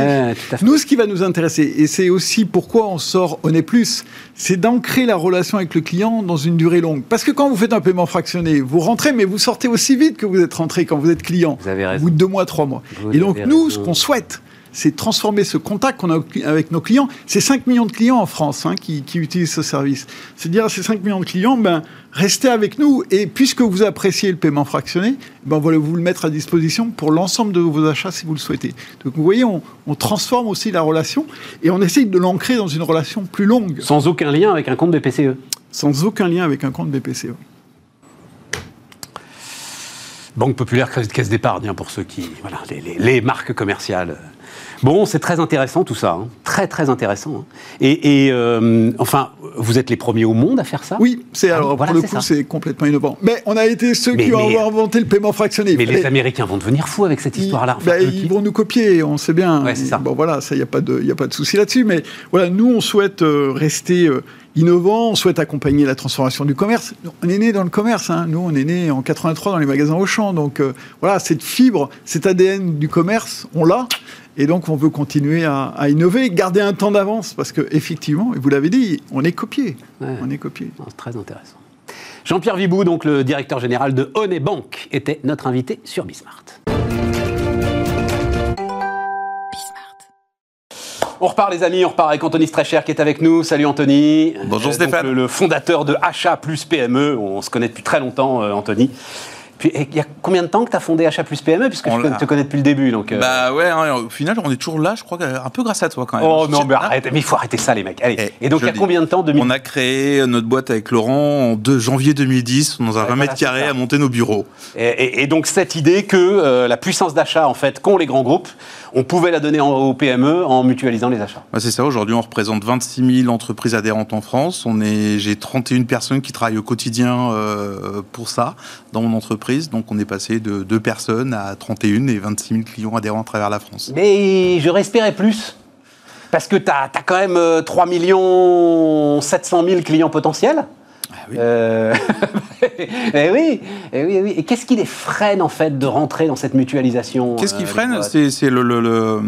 Nous, ce qui va nous intéresser, et c'est aussi pourquoi on sort On est plus, c'est d'ancrer la relation avec le client dans une durée longue. Parce que quand vous faites un paiement fractionné, vous rentrez, mais vous sortez aussi vite que vous êtes rentré quand vous êtes client. Vous avez raison. Au bout de deux mois, trois mois. et donc, nous, ce qu'on souhaite, c'est transformer ce contact qu'on a avec nos clients. C'est 5 millions de clients en France hein, qui, utilisent ce service. C'est dire à ces 5 millions de clients, ben, restez avec nous et puisque vous appréciez le paiement fractionné, ben, on va vous le mettre à disposition pour l'ensemble de vos achats si vous le souhaitez. Donc vous voyez, on, transforme aussi la relation et on essaye de l'ancrer dans une relation plus longue. Sans aucun lien avec un compte BPCE Sans aucun lien avec un compte BPCE. Banque populaire, caisse d'épargne, hein, pour ceux qui. Voilà, les marques commerciales Bon, c'est très intéressant tout ça, hein. très très intéressant. Hein. Et, euh, enfin, vous êtes les premiers au monde à faire ça? Oui, c'est alors pour le coup c'est complètement innovant. Mais on a été ceux qui ont inventé le paiement fractionné. Mais les Américains vont devenir fous avec cette histoire-là. Bah, ils vont nous copier, on sait bien. Bon voilà, ça il y a pas de il a pas de souci là-dessus. Mais voilà, nous on souhaite euh, rester euh, innovant, on souhaite accompagner la transformation du commerce. On est né dans le commerce, hein. nous on est né en 83 dans les magasins Auchan, donc voilà, cette fibre, cet ADN du commerce, on l'a. Et donc, on veut continuer à, innover, garder un temps d'avance, parce qu'effectivement, et vous l'avez dit, on est copié. On est copié. C'est très intéressant. Jean-Pierre Vibou, donc le directeur général de Honey Bank, était notre invité sur Bismart. On repart les amis, on repart avec Anthony Strecher qui est avec nous. Salut Anthony. Bonjour euh, Stéphane. le, fondateur de Achat plus PME. On se connaît depuis très longtemps euh, Anthony. Puis, il y a combien de temps que tu as fondé Achat Plus PME Puisque je te connais depuis le début. Donc, euh. Bah ouais, hein, au final, on est toujours là, je crois, un peu grâce à toi quand même. Oh non, mais arrête, mais il faut arrêter ça, les mecs. Allez. Et, donc, il y a combien de temps On a créé notre boîte avec Laurent en 2 janvier 2010, dans un 20 mètres carrés, à monter nos bureaux. Et, donc, cette idée que euh, la puissance d'achat, en fait, qu'ont les grands groupes, on pouvait la donner aux PME en mutualisant les achats. c'est ça, aujourd'hui on représente 26 000 entreprises adhérentes en France. On est, j'ai 31 personnes qui travaillent au quotidien euh, pour ça dans mon entreprise. Donc on est passé de 2 personnes à 31 et 26 000 clients adhérents à travers la France. Mais je respirais plus. Parce que tu as, as, quand même 3 700 000 clients potentiels. Ah oui. Euh, eh oui, eh oui, eh oui. Et qu'est-ce qui les freine en fait de rentrer dans cette mutualisation Qu'est-ce qui euh, freine C'est le, le,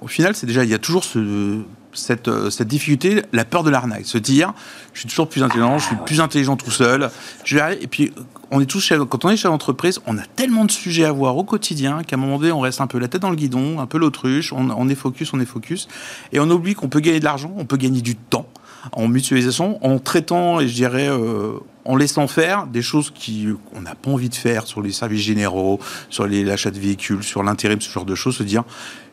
au final, c'est déjà il y a toujours ce, cette, euh, cette, difficulté, la peur de l'arnaque, se dire je suis toujours plus intelligent, je suis plus intelligent tout seul. Je et puis on est tous quand on est chef d'entreprise, on a tellement de sujets à voir au quotidien qu'à un moment donné on reste un peu la tête dans le guidon, un peu l'autruche, on, on est focus, on est focus, et on oublie qu'on peut gagner de l'argent, on peut gagner du temps en mutualisation, en traitant, et je dirais, euh, en laissant faire des choses qu'on n'a pas envie de faire sur les services généraux, sur l'achat de véhicules, sur l'intérim, ce genre de choses, se dire,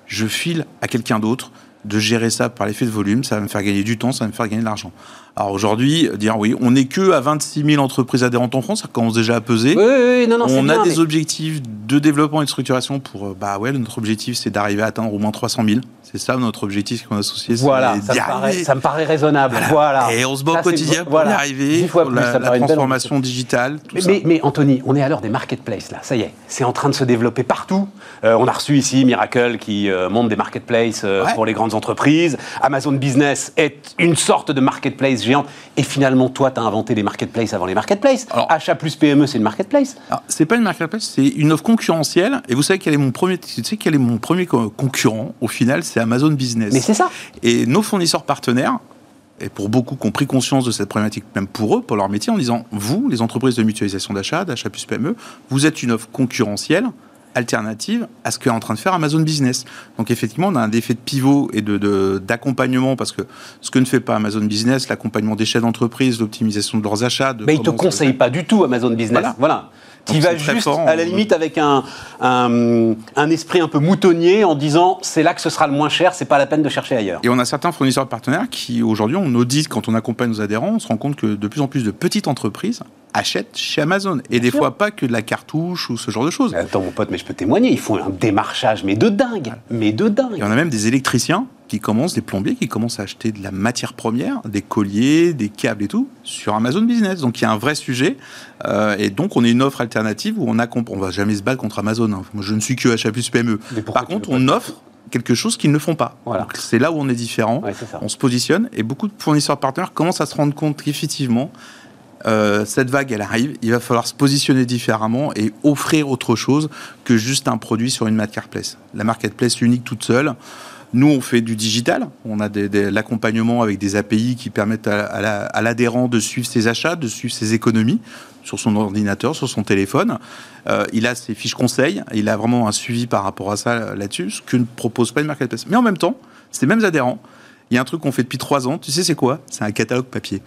je file à quelqu'un d'autre de gérer ça par l'effet de volume, ça va me faire gagner du temps, ça va me faire gagner de l'argent. Alors aujourd'hui, dire oui, on n'est que à 26 000 entreprises adhérentes en France, ça commence déjà à peser. Oui, oui, non, non, on a des objectifs de développement et de structuration pour, euh, bah ouais, notre objectif c'est d'arriver à atteindre au moins 300 000. C'est ça notre objectif qu'on a associé. Voilà, ça me, paraît, ça me, paraît, raisonnable. Voilà. Et on se bat au quotidien pour y arriver. Fois plus, la, la transformation digitale. mais, mais, Anthony, on est à l'heure des marketplaces là. Ça y est, c'est en train de se développer partout. Euh, on a reçu ici Miracle qui euh, monte des marketplaces pour les grandes entreprises. Amazon Business est une sorte de marketplace géant. Et finalement, finalement, toi, tu as inventé les marketplaces avant les marketplaces. Alors, Achat plus PME, c'est une marketplace. C'est pas une marketplace, c'est une offre concurrentielle. Et vous savez quel est mon premier, tu sais quel est mon premier concurrent Au final, c'est Amazon Business. Mais c'est ça. Et nos fournisseurs partenaires, et pour beaucoup qui ont pris conscience de cette problématique, même pour eux, pour leur métier, en disant vous, les entreprises de mutualisation d'achat, d'achat plus PME, vous êtes une offre concurrentielle alternative à ce qu'est en train de faire Amazon Business. Donc effectivement, on a un effet de pivot et de, d'accompagnement parce que ce que ne fait pas Amazon Business, l'accompagnement des chefs d'entreprise, l'optimisation de leurs achats. Mais ils ne te conseillent pas du tout Amazon Business. voilà. Tu vas juste, à la limite, avec un, un, esprit un peu moutonnier en disant c'est là que ce sera le moins cher, c'est pas la peine de chercher ailleurs. Et on a certains fournisseurs partenaires qui, aujourd'hui, on audite quand on accompagne nos adhérents, on se rend compte que de plus en plus de petites entreprises achètent chez Amazon. Et des fois, pas que de la cartouche ou ce genre de choses. attends, mon pote, mais je peux témoigner, ils font un démarchage, mais de dingue. Mais de dingue. Et on a même des électriciens qui commencent, des plombiers qui commencent à acheter de la matière première, des colliers, des câbles et tout, sur Amazon Business. Donc il y a un vrai sujet. Euh, et donc on est une offre alternative où on a, on va jamais se battre contre Amazon. Hein. Moi je ne suis que achat plus PME. Par contre, on offre quelque chose qu'ils ne font pas. Voilà. C'est là où on est différent. on se positionne et beaucoup de fournisseurs partenaires commencent à se rendre compte qu'effectivement, euh, cette vague, elle arrive. Il va falloir se positionner différemment et offrir autre chose que juste un produit sur une marketplace. La marketplace unique toute seule, nous, on fait du digital. On a l'accompagnement avec des API qui permettent à, l'adhérent de suivre ses achats, de suivre ses économies sur son ordinateur, sur son téléphone. Euh, il a ses fiches conseils. Il a vraiment un suivi par rapport à ça là-dessus, ce que ne propose pas une marketplace. Mais en même temps, ces mêmes adhérents, il y a un truc qu'on fait depuis trois ans. Tu sais, c'est quoi? C'est un catalogue papier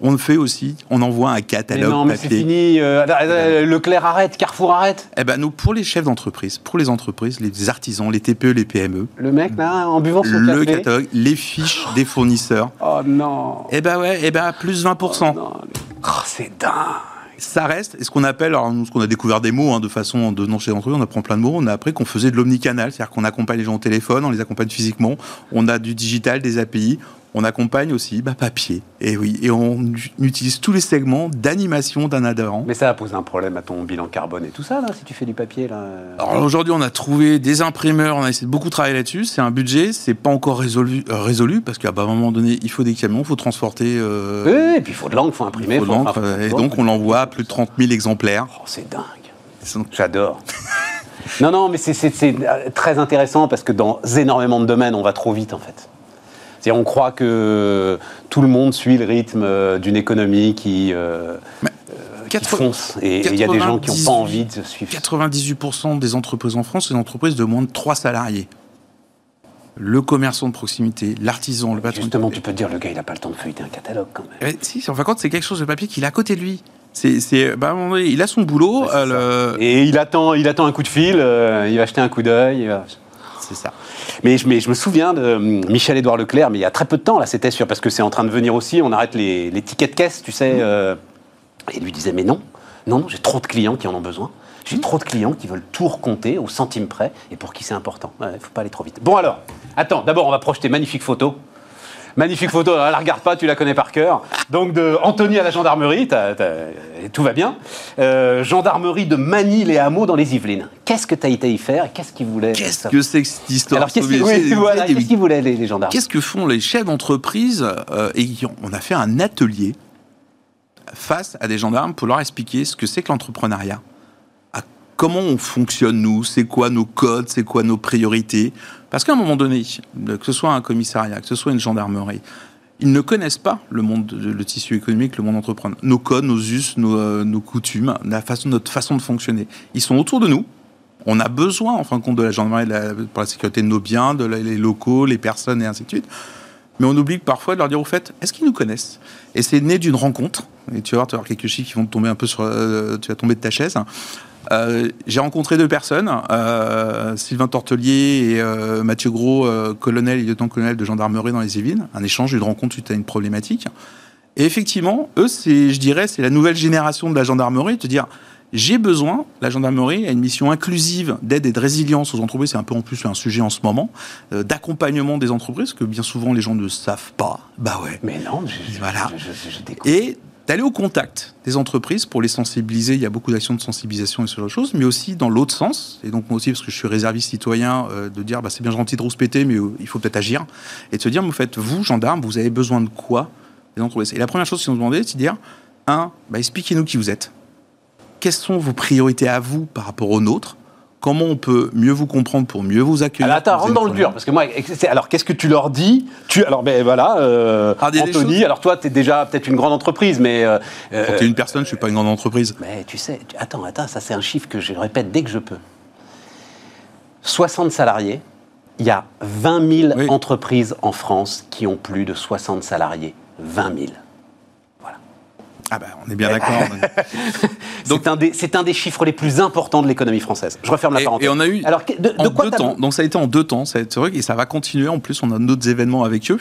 on le fait aussi, on envoie un catalogue mais non, mais c'est fini. Euh, euh, Leclerc arrête, Carrefour arrête. Eh ben nous, pour les chefs d'entreprise, pour les entreprises, les artisans, les TPE, les PME. Le mec là, en buvant son le catalogue, les fiches des fournisseurs. Oh non. Eh ben ouais, eh ben plus 20%. Oh, oh, c'est dingue ça reste, et ce qu'on appelle, alors nous, ce qu'on a découvert des mots hein, de façon de non chez l'entreprise, on apprend plein de mots, on a appris qu'on faisait de l'omnicanal, c'est-à-dire qu'on accompagne les gens au téléphone, on les accompagne physiquement, on a du digital, des API, on accompagne aussi bah, papier. Et oui, et on utilise tous les segments d'animation d'un adhérent. Mais ça va poser un problème à ton bilan carbone et tout ça, là, si tu fais du papier. Là. Alors aujourd'hui, on a trouvé des imprimeurs, on a essayé de beaucoup travailler là-dessus. C'est un budget, c'est pas encore résolu, euh, résolu parce qu'à un moment donné, il faut des camions, il faut transporter. Euh, oui, et puis il faut de l'encre, il faut imprimer. Il faut et donc on l'envoie à plus de 30 000 exemplaires. Oh, c'est dingue. J'adore. non, non, mais c'est très intéressant parce que dans énormément de domaines, on va trop vite en fait on croit que tout le monde suit le rythme euh, d'une économie qui, euh, euh fonce. Et il y a des gens qui n'ont pas envie de suivre. 98% des entreprises en France, sont des entreprises de moins de 3 salariés. Le commerçant de proximité, l'artisan, le patron. Justement, tu peux te dire, le gars, il n'a pas le temps de feuilleter un catalogue quand même. Eh, si, en fin de compte, c'est quelque chose de papier qu'il a à côté de lui. C'est, bah, il a son boulot. Et il attend, il attend un coup de fil, il va acheter un coup d'œil. C'est ça. Mais je, je me souviens de euh, Michel-Édouard Leclerc, mais il y a très peu de temps, là, c'était sûr, parce que c'est en train de venir aussi, on arrête les, tickets de caisse, tu sais. Euh, et il lui disait, mais non, non, non, j'ai trop de clients qui en ont besoin. J'ai trop de clients qui veulent tout recompter au centime près et pour qui c'est important. Il ne faut pas aller trop vite. Bon alors, attends, d'abord on va projeter magnifique photo. Magnifique photo, elle la regarde pas, tu la connais par cœur. Donc de Anthony à la gendarmerie, tout va bien. Euh, gendarmerie de Manille et Hameaux dans les Yvelines. Qu'est-ce que tu as été y faire Qu'est-ce qu'ils voulaient Qu'est-ce que c'est que cette histoire Alors qu'est-ce qu'ils voulaient les, gendarmes Qu'est-ce que font les chefs d'entreprise euh, Et on a fait un atelier face à des gendarmes pour leur expliquer ce que c'est que l'entrepreneuriat comment on fonctionne nous, c'est quoi nos codes, c'est quoi nos priorités. Parce qu'à un moment donné, que ce soit un commissariat, que ce soit une gendarmerie, ils ne connaissent pas le monde, le tissu économique, le monde entrepreneur, nos codes, nos us, nos, euh, coutumes, notre façon de fonctionner. Ils sont autour de nous. On a besoin, en fin de compte, de la gendarmerie pour la sécurité de nos biens, de les locaux, les personnes et ainsi de suite. Mais on oublie parfois de leur dire au fait, est-ce qu'ils nous connaissent? Et c'est né d'une rencontre. Et tu vas voir, tu vas avoir quelques chiffres qui vont tomber un peu sur, euh, tu vas tomber de ta chaise. Euh, j'ai rencontré deux personnes, euh, Sylvain Tortelier et euh, Mathieu Gros, colonel et lieutenant-colonel de gendarmerie dans les Yvelines. Un échange, une rencontre suite à une problématique. Et effectivement, eux, c'est, je dirais, c'est la nouvelle génération de la gendarmerie, de dire, j'ai besoin, la gendarmerie a une mission inclusive d'aide et de résilience aux entreprises, c'est un peu en plus un sujet en ce moment, d'accompagnement des entreprises, que bien souvent les gens ne savent pas. Bah ouais. Mais non, je, voilà. Je, et d'aller au contact des entreprises pour les sensibiliser. Il y a beaucoup d'actions de sensibilisation et ce genre de choses, mais aussi dans l'autre sens. Et donc moi aussi, parce que je suis réserviste citoyen, euh, de dire bah, c'est bien gentil de rouspéter, mais euh, il faut peut-être agir. Et de se dire, vous faites, vous, gendarme, vous avez besoin de quoi les Et la première chose qu'ils nous demandaient, c'est de dire, un, bah, expliquez-nous qui vous êtes. Quelles sont vos priorités à vous par rapport aux nôtres? Comment on peut mieux vous comprendre pour mieux vous accueillir Alors attends, rentre dans le dur, parce que moi, alors qu'est-ce que tu leur dis? Tu, Alors ben voilà, euh, ah, Anthony, alors toi, tu es déjà peut-être une grande entreprise, mais... Euh, Quand tu es une personne, je suis pas une grande entreprise. Mais tu sais, attends, attends, ça c'est un chiffre que je répète dès que je peux. 60 salariés, il y a 20 000 entreprises en France qui ont plus de 60 salariés. 20 000. Ah ben, on est bien d'accord. c'est un, des, un des chiffres les plus importants de l'économie française. Je referme la parenthèse. Et on a eu Alors, de, quoi deux temps. Donc ça a été en deux temps. Ça a été et ça va continuer. En plus, on a d'autres événements avec eux.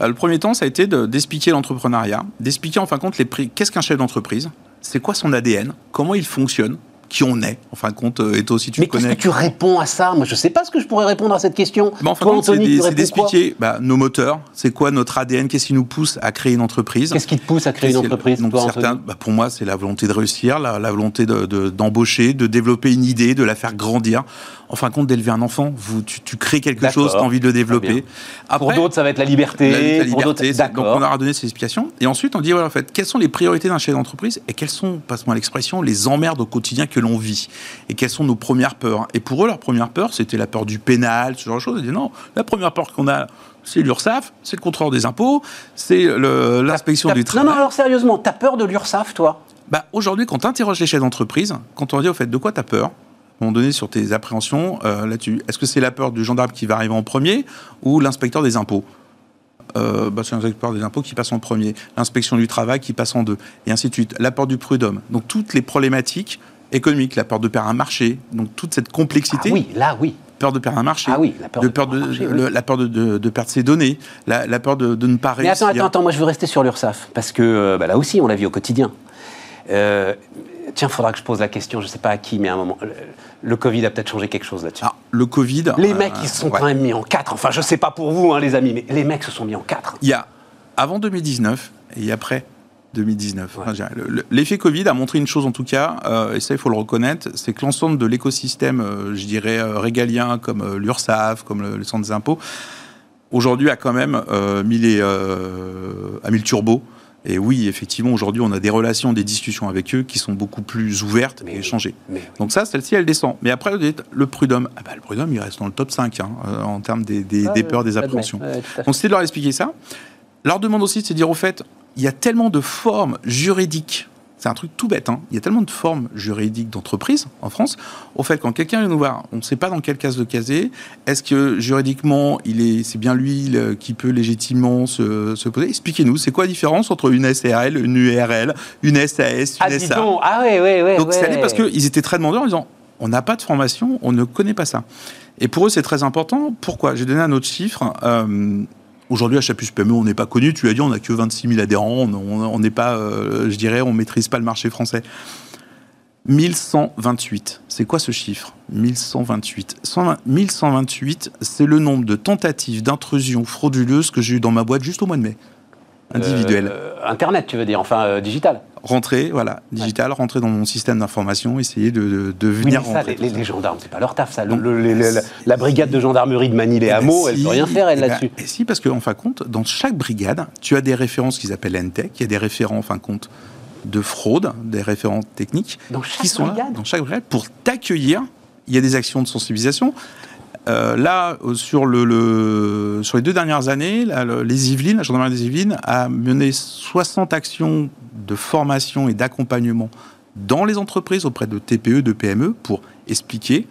Euh, le premier temps, ça a été d'expliquer l'entrepreneuriat, d'expliquer en fin de compte les prix. Qu'est-ce qu'un chef d'entreprise? C'est quoi son ADN Comment il fonctionne? Qui on est, en fin de compte, et toi aussi tu Mais connais. qu'est-ce que tu réponds à ça Moi, je ne sais pas ce que je pourrais répondre à cette question. Mais en fin de compte, c'est d'expliquer bah, nos moteurs, c'est quoi notre ADN, qu'est-ce qui nous pousse à créer une entreprise. Qu'est-ce qui te pousse à créer une entreprise Donc, certains, bah, Pour moi, c'est la volonté de réussir, la, volonté d'embaucher, de, de développer une idée, de la faire grandir en fin de compte, d'élever un enfant. Vous, tu, crées quelque chose, tu as envie de le développer. pour d'autres, ça va être la liberté. La, liberté donc, on leur a donné ces explications. Et ensuite, on dit, voilà, en fait, quelles sont les priorités d'un chef d'entreprise et quelles sont, passe-moi l'expression, les emmerdes au quotidien que l'on vit et quelles sont nos premières peurs. Et pour eux, leur première peur, c'était la peur du pénal, ce genre de choses. Ils disaient, non, la première peur qu'on a, c'est l'URSSAF, c'est le contrôleur des impôts, c'est l'inspection du travail. Non, non, alors sérieusement, tu as peur de l'URSSAF, toi? Bah, Aujourd'hui, quand tu interroges les chefs d'entreprise, quand on dit au fait de quoi tu as peur, un moment donné sur tes appréhensions euh, là-dessus Est-ce que c'est la peur du gendarme qui va arriver en premier ou l'inspecteur des impôts? Euh, bah, c'est l'inspecteur des impôts qui passe en premier, l'inspection du travail qui passe en deux, et ainsi de suite. La peur du prud'homme. Donc toutes les problématiques économiques, la peur de perdre un marché, donc toute cette complexité. Ah oui, là, oui. Peur de perdre un marché. Ah oui, la peur de, peur de, la peur de, perdre ses données, la, peur de, ne pas réussir. Mais attends, attends, attends, moi je veux rester sur l'URSSAF, parce que euh, bah, là aussi on la vit au quotidien. Euh, Tiens, il faudra que je pose la question, je ne sais pas à qui, mais à un moment. Le Covid a peut-être changé quelque chose là-dessus. Ah, le Covid. Les mecs, ils se sont quand même mis en quatre. Enfin, je ne sais pas pour vous, hein, les amis, mais les mecs se sont mis en quatre. Il y a avant 2019 et après 2019. L'effet Covid a montré une chose en tout cas, euh, et ça il faut le reconnaître, c'est que l'ensemble de l'écosystème, euh, je dirais, euh, régalien, comme l'URSSAF, comme le, centre des impôts, aujourd'hui a quand même mis, les, a mis le turbo et oui, effectivement, aujourd'hui, on a des relations, des discussions avec eux qui sont beaucoup plus ouvertes et échangées. Donc ça, celle-ci, elle descend. Mais après, le prud'homme, ah bah, le prud'homme, il reste dans le top 5 hein, en termes des, des, peurs, des appréhensions. Donc c'est de leur expliquer ça. Leur demande aussi, c'est de dire, au fait, il y a tellement de formes juridiques c'est un truc tout bête. Hein. Il y a tellement de formes juridiques d'entreprise en France. Au fait, quand quelqu'un vient nous voir, on ne sait pas dans quelle case de caser. Est-ce que juridiquement, il est, c'est bien lui qui peut légitimement se, poser? Expliquez-nous, c'est quoi la différence entre une SRL, une URL, une SAS, une ah, SA Ah oui, oui, oui. Donc c'est parce qu'ils étaient très demandeurs en disant on n'a pas de formation, on ne connaît pas ça. Et pour eux, c'est très important. Pourquoi? J'ai donné un autre chiffre. Euh, Aujourd'hui, à Chapus PME, on n'est pas connu. Tu as dit, on n'a que 26 000 adhérents. On n'est pas, euh, je dirais, on maîtrise pas le marché français. 1128. C'est quoi ce chiffre? 1128. 1128, c'est le nombre de tentatives d'intrusion frauduleuse que j'ai eu dans ma boîte juste au mois de mai. Individuel. Euh, Internet, tu veux dire, enfin euh, digital rentrer, voilà, digital, rentrer dans mon système d'information, essayer de, de, venir oui, ça, Les, gendarmes, c'est pas leur taf, ça. la, brigade de gendarmerie de Manille et eh ben Hameaux, elle peut rien faire, elle, eh ben, là-dessus. et si, parce qu'en fin de compte, dans chaque brigade, tu as des références qu'ils appellent NTEC, il y a des référents, en fin de compte, de fraude, des référents techniques, qui sont là, dans chaque brigade, pour t'accueillir. Il y a des actions de sensibilisation. Euh, là, sur, le, sur les deux dernières années, les Yvelines, la gendarmerie des Yvelines a mené 60 actions de formation et d'accompagnement dans les entreprises auprès de TPE, de PME pour expliquer,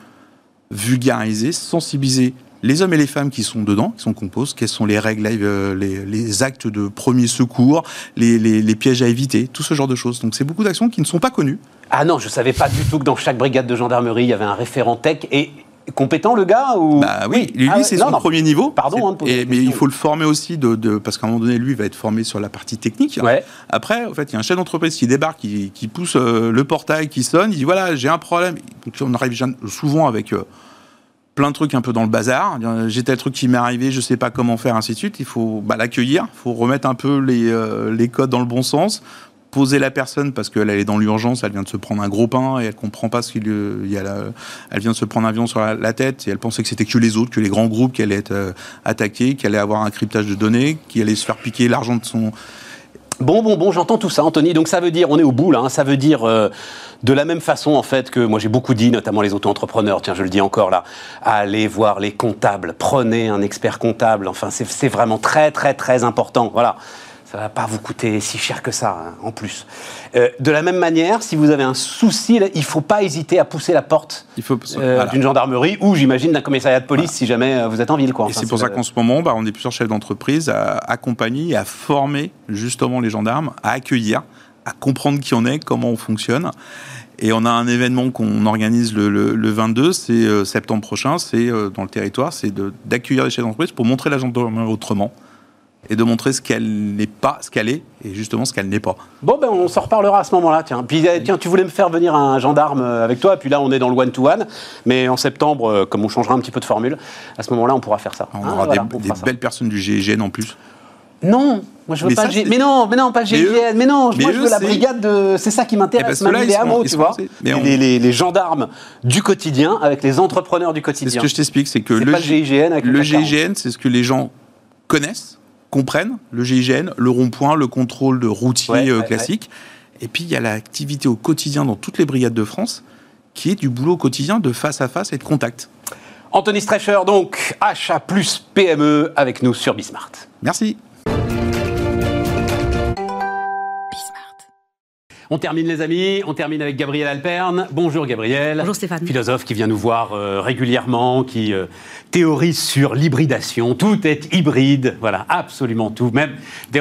vulgariser, sensibiliser les hommes et les femmes qui sont dedans, qui sont composés, quelles sont les règles, euh, les, actes de premier secours, les, les, pièges à éviter, tout ce genre de choses. Donc c'est beaucoup d'actions qui ne sont pas connues. Ah non, je ne savais pas du tout que dans chaque brigade de gendarmerie, il y avait un référent tech et compétent le gars ou bah oui, lui, ah c'est son premier niveau. Pardon. Hein, et, mais il faut le former aussi de, de parce qu'à un moment donné lui va être formé sur la partie technique. Ouais. Après, en fait, il y a un chef d'entreprise qui débarque, qui, qui pousse euh, le portail, qui sonne, il dit voilà j'ai un problème. Donc, on arrive souvent avec euh, plein de trucs un peu dans le bazar. J'ai tel truc qui m'est arrivé, je sais pas comment faire, ainsi de suite. Il faut bah, l'accueillir, il faut remettre un peu les, euh, les codes dans le bon sens poser la personne parce qu'elle est dans l'urgence, elle vient de se prendre un gros pain et elle comprend pas ce qu'il y a. elle vient de se prendre un avion sur la, tête et elle pensait que c'était que les autres, que les grands groupes qui allaient être euh, attaqués, qui allaient avoir un cryptage de données, qui allaient se faire piquer l'argent de son. Bon, bon, bon, j'entends tout ça, Anthony. Donc ça veut dire, on est au bout là, hein, ça veut dire euh, de la même façon en fait que moi j'ai beaucoup dit, notamment les auto-entrepreneurs, tiens je le dis encore là, allez voir les comptables, prenez un expert comptable, enfin c'est vraiment très très très important. Voilà ça va pas vous coûter si cher que ça, hein, en plus. Euh, de la même manière, si vous avez un souci, il faut pas hésiter à pousser la porte euh, d'une gendarmerie ou, j'imagine, d'un commissariat de police si jamais euh, vous êtes en ville. Quoi. et c'est pour ça qu'en ce moment, bah, on est plusieurs chefs d'entreprise à accompagner et à former justement les gendarmes, à accueillir, à comprendre qui on est, comment on fonctionne. Et on a un événement qu'on organise le, le 22, c'est septembre prochain, c'est dans le territoire, c'est d'accueillir les chefs d'entreprise pour montrer la gendarmerie autrement et de montrer ce qu'elle n'est pas, ce qu'elle est, et justement ce qu'elle n'est pas. Bon, ben on s'en reparlera à ce moment-là, tiens. Puis eh, tiens, tu voulais me faire venir un gendarme euh, avec toi, puis là on est dans le one-to-one, mais en septembre, euh, comme on changera un petit peu de formule, à ce moment-là on pourra faire ça. On aura ah, des, belles personnes du GIGN en plus. Non, moi je veux pas le Mais non, mais non, pas le GIGN. Mais, non, moi je veux la brigade de. C'est ça qui m'intéresse, eh ben, les hameaux, tu vois. Les, gendarmes du quotidien avec les entrepreneurs du quotidien. Ce que je t'explique, c'est que le, GIGN, avec le GIGN, c'est ce que les gens connaissent comprennent le GIGN, le rond-point, le contrôle de routier euh, classique. Et puis il y a l'activité au quotidien dans toutes les brigades de France, qui est du boulot au quotidien de face à face et de contact. Anthony Streicher, donc achat plus PME avec nous sur Bismart. Merci. On termine les amis, on termine avec Gabriel Alperne. Bonjour Gabriel. Bonjour Stéphane. Philosophe qui vient nous voir euh, régulièrement, qui euh, théorise sur l'hybridation. Tout est hybride, voilà, absolument tout. Même,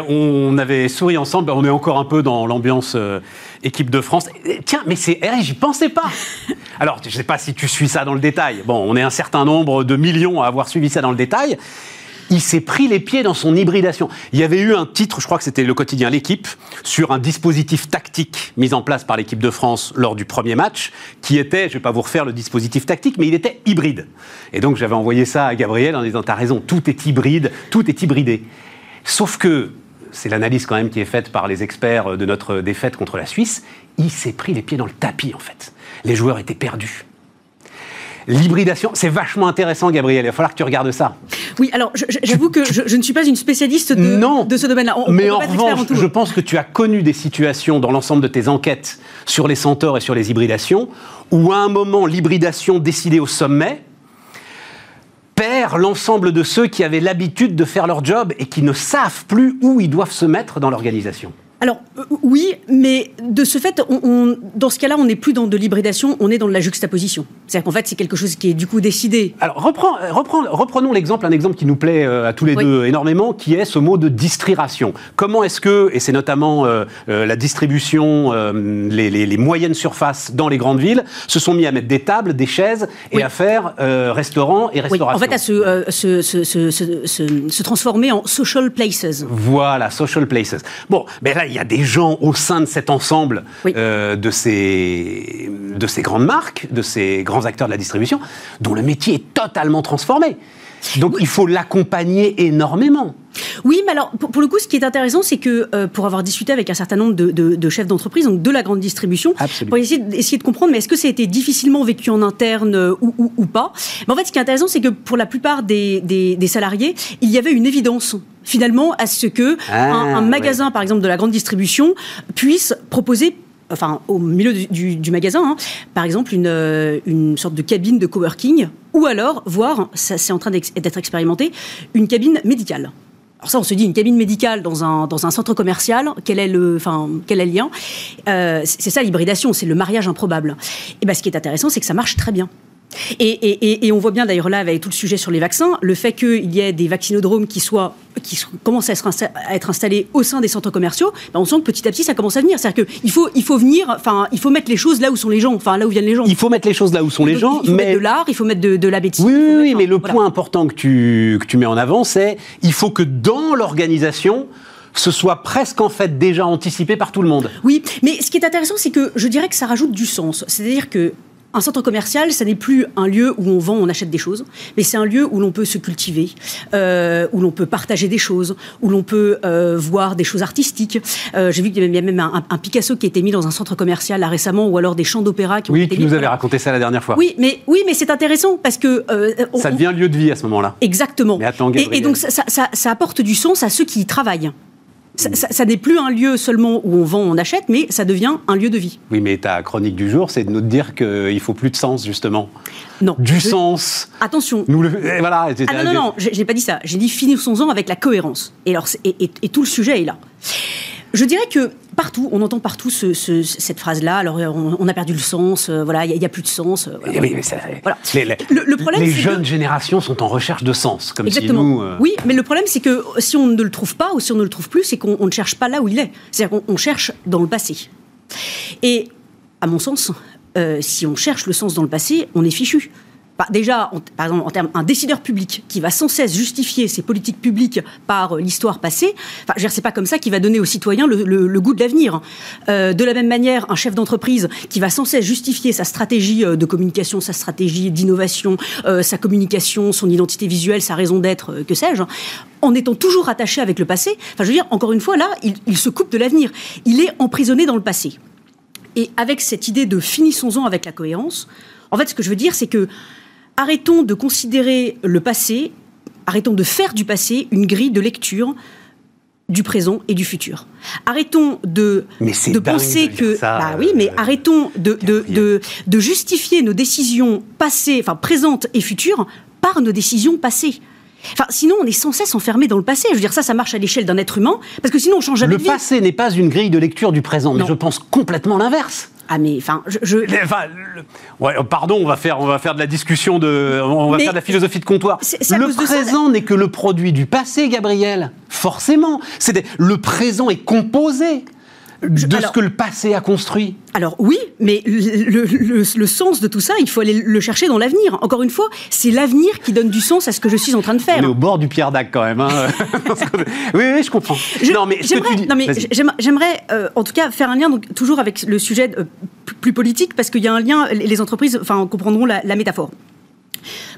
on avait souri ensemble, on est encore un peu dans l'ambiance euh, équipe de France. tiens, mais c'est, eh, j'y pensais pas. Alors, je ne sais pas si tu suis ça dans le détail. Bon, on est un certain nombre de millions à avoir suivi ça dans le détail il s'est pris les pieds dans son hybridation. Il y avait eu un titre, je crois que c'était le quotidien L'équipe, sur un dispositif tactique mis en place par l'équipe de France lors du premier match, qui était, je ne vais pas vous refaire le dispositif tactique, mais il était hybride. Et donc j'avais envoyé ça à Gabriel en disant, t'as raison, tout est hybride, tout est hybridé. Sauf que, c'est l'analyse quand même qui est faite par les experts de notre défaite contre la Suisse, il s'est pris les pieds dans le tapis en fait. Les joueurs étaient perdus. L'hybridation, c'est vachement intéressant, Gabriel. Il va falloir que tu regardes ça. Oui, alors j'avoue que je, ne suis pas une spécialiste de, de ce domaine-là. Mais en revanche, je pense que tu as connu des situations dans l'ensemble de tes enquêtes sur les centaures et sur les hybridations où à un moment l'hybridation décidée au sommet perd l'ensemble de ceux qui avaient l'habitude de faire leur job et qui ne savent plus où ils doivent se mettre dans l'organisation. Alors euh, oui, mais de ce fait, on, dans ce cas-là, on n'est plus dans de l'hybridation, on est dans de la juxtaposition. C'est-à-dire qu'en fait, c'est quelque chose qui est du coup décidé. Alors reprend, reprenons l'exemple, un exemple qui nous plaît euh, à tous les deux énormément, qui est ce mot de distriration. Comment est-ce que, et c'est notamment euh, la distribution, les, moyennes surfaces dans les grandes villes, se sont mis à mettre des tables, des chaises et à faire restaurants et restauration. En fait, à se, se, transformer en social places. Voilà, social places. Bon, mais là, il y a des gens au sein de cet ensemble euh, de, ces, de ces grandes marques, de ces grands acteurs de la distribution, dont le métier est totalement transformé. Donc il faut l'accompagner énormément. Oui, mais alors pour, le coup, ce qui est intéressant, c'est que euh, pour avoir discuté avec un certain nombre de, chefs d'entreprise, donc de la grande distribution, pour essayer, de comprendre, mais est-ce que ça a été difficilement vécu en interne euh, ou, pas? Mais En fait, ce qui est intéressant, c'est que pour la plupart des, salariés, il y avait une évidence finalement à ce que ah, un, magasin, par exemple, de la grande distribution, puisse proposer enfin au milieu du, magasin, hein, par exemple une, euh, une, sorte de cabine de coworking, ou alors, voire, ça c'est en train d'être expérimenté, une cabine médicale. Alors ça, on se dit une cabine médicale dans un, dans un centre commercial, quel est le, enfin, quel est le lien? Euh, C'est ça l'hybridation, c'est le mariage improbable. Et ben, ce qui est intéressant, c'est que ça marche très bien. Et, on voit bien d'ailleurs là avec tout le sujet sur les vaccins, le fait qu'il y ait des vaccinodromes qui soient qui commencent à, être installés au sein des centres commerciaux, ben, on sent que petit à petit ça commence à venir. C'est-à-dire qu'il faut il faut venir, enfin il faut mettre les choses là où sont les gens, enfin là où viennent les gens. Il faut mettre les choses là où sont les gens. Il faut mais... mettre de l'art, il faut mettre de, la bêtise. Oui, oui, mais le point important que tu que tu mets en avant, c'est il faut que dans l'organisation ce soit presque en fait déjà anticipé par tout le monde. Oui, mais ce qui est intéressant, c'est que je dirais que ça rajoute du sens. C'est-à-dire que un centre commercial, ça n'est plus un lieu où on vend, on achète des choses, mais c'est un lieu où l'on peut se cultiver, euh, où l'on peut partager des choses, où l'on peut euh, voir des choses artistiques. Euh, j'ai vu qu'il y avait même un, Picasso qui a été mis dans un centre commercial là, récemment, ou alors des chants d'opéra qui oui, ont été tu nous avais raconté ça la dernière fois. Oui, mais oui, mais c'est intéressant parce que ça devient lieu de vie à ce moment-là. Exactement. et, et, donc ça, ça apporte du sens à ceux qui y travaillent. Ça, n'est plus un lieu seulement où on vend, on achète, mais ça devient un lieu de vie. Oui, mais ta chronique du jour, c'est de nous dire qu'il faut plus de sens, justement. Non. Du sens. Attention. Nous le... voilà. Ah non, non, non, j'ai pas dit ça. J'ai dit finissons-en avec la cohérence. Et, alors, et tout le sujet est là. Je dirais que partout, on entend partout cette phrase-là. Alors, on, a perdu le sens. Euh, voilà, il n'y a, plus de sens. Euh, oui, mais ça, les, le, problème, les jeunes générations sont en recherche de sens, comme Exactement. Si nous, euh, Oui, mais le problème, c'est que si on ne le trouve pas ou si on ne le trouve plus, c'est qu'on ne cherche pas là où il est. C'est-à-dire qu'on cherche dans le passé. Et à mon sens, si on cherche le sens dans le passé, on est fichu. Déjà, par exemple, en termes un décideur public qui va sans cesse justifier ses politiques publiques par euh, l'histoire passée, enfin, c'est pas comme ça qu'il va donner aux citoyens le, goût de l'avenir. Euh, de la même manière, un chef d'entreprise qui va sans cesse justifier sa stratégie euh, de communication, sa stratégie d'innovation, sa communication, son identité visuelle, sa raison d'être, que sais-je, en étant toujours attaché avec le passé. Enfin, je veux dire, encore une fois, là, il se coupe de l'avenir. Il est emprisonné dans le passé. Et avec cette idée de finissons-en avec la cohérence, en fait, ce que je veux dire, c'est que arrêtons de considérer le passé, arrêtons de faire du passé une grille de lecture du présent et du futur. Arrêtons de, de penser que... bah oui, mais euh, arrêtons de, de, de, justifier nos décisions passées, enfin présentes et futures, par nos décisions passées. Enfin, sinon, on est sans cesse enfermé dans le passé. Je veux dire, ça, ça marche à l'échelle d'un être humain, parce que sinon, on change jamais le de vie. Le passé n'est pas une grille de lecture du présent, mais je pense complètement l'inverse. Ah mais enfin, je, ouais, pardon, on va faire, on va faire de la discussion de, on va faire de la philosophie de comptoir. le présent n'est que le produit du passé, Gabriel. Forcément, c'est le présent est composé de ce que le passé a construit. Alors oui, mais le, sens de tout ça, il faut aller le chercher dans l'avenir. Encore une fois, c'est l'avenir qui donne du sens à ce que je suis en train de faire. On est au bord du Pierre Dac quand même. Hein. oui, oui, je comprends. non, mais j'aimerais, euh, en tout cas, faire un lien donc, toujours avec le sujet euh, plus politique, parce qu'il y a un lien, les entreprises enfin, comprendront la métaphore.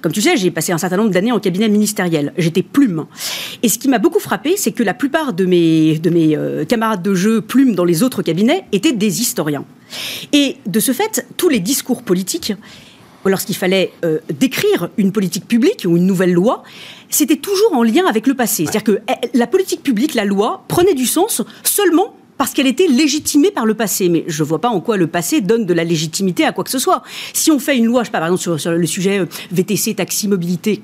Comme tu sais, j'ai passé un certain nombre d'années en cabinet ministériel. J'étais plume. Et ce qui m'a beaucoup frappé, c'est que la plupart de mes, de mes euh, camarades de jeu plumes dans les autres cabinets étaient des historiens. Et de ce fait, tous les discours politiques, lorsqu'il fallait euh, décrire une politique publique ou une nouvelle loi, c'était toujours en lien avec le passé. C'est-à-dire que eh, la politique publique, la loi, prenait du sens seulement parce qu'elle était légitimée par le passé. Mais je ne vois pas en quoi le passé donne de la légitimité à quoi que ce soit. Si on fait une loi, je sais pas, par exemple sur, le sujet euh, VTC, taxi, mobilité,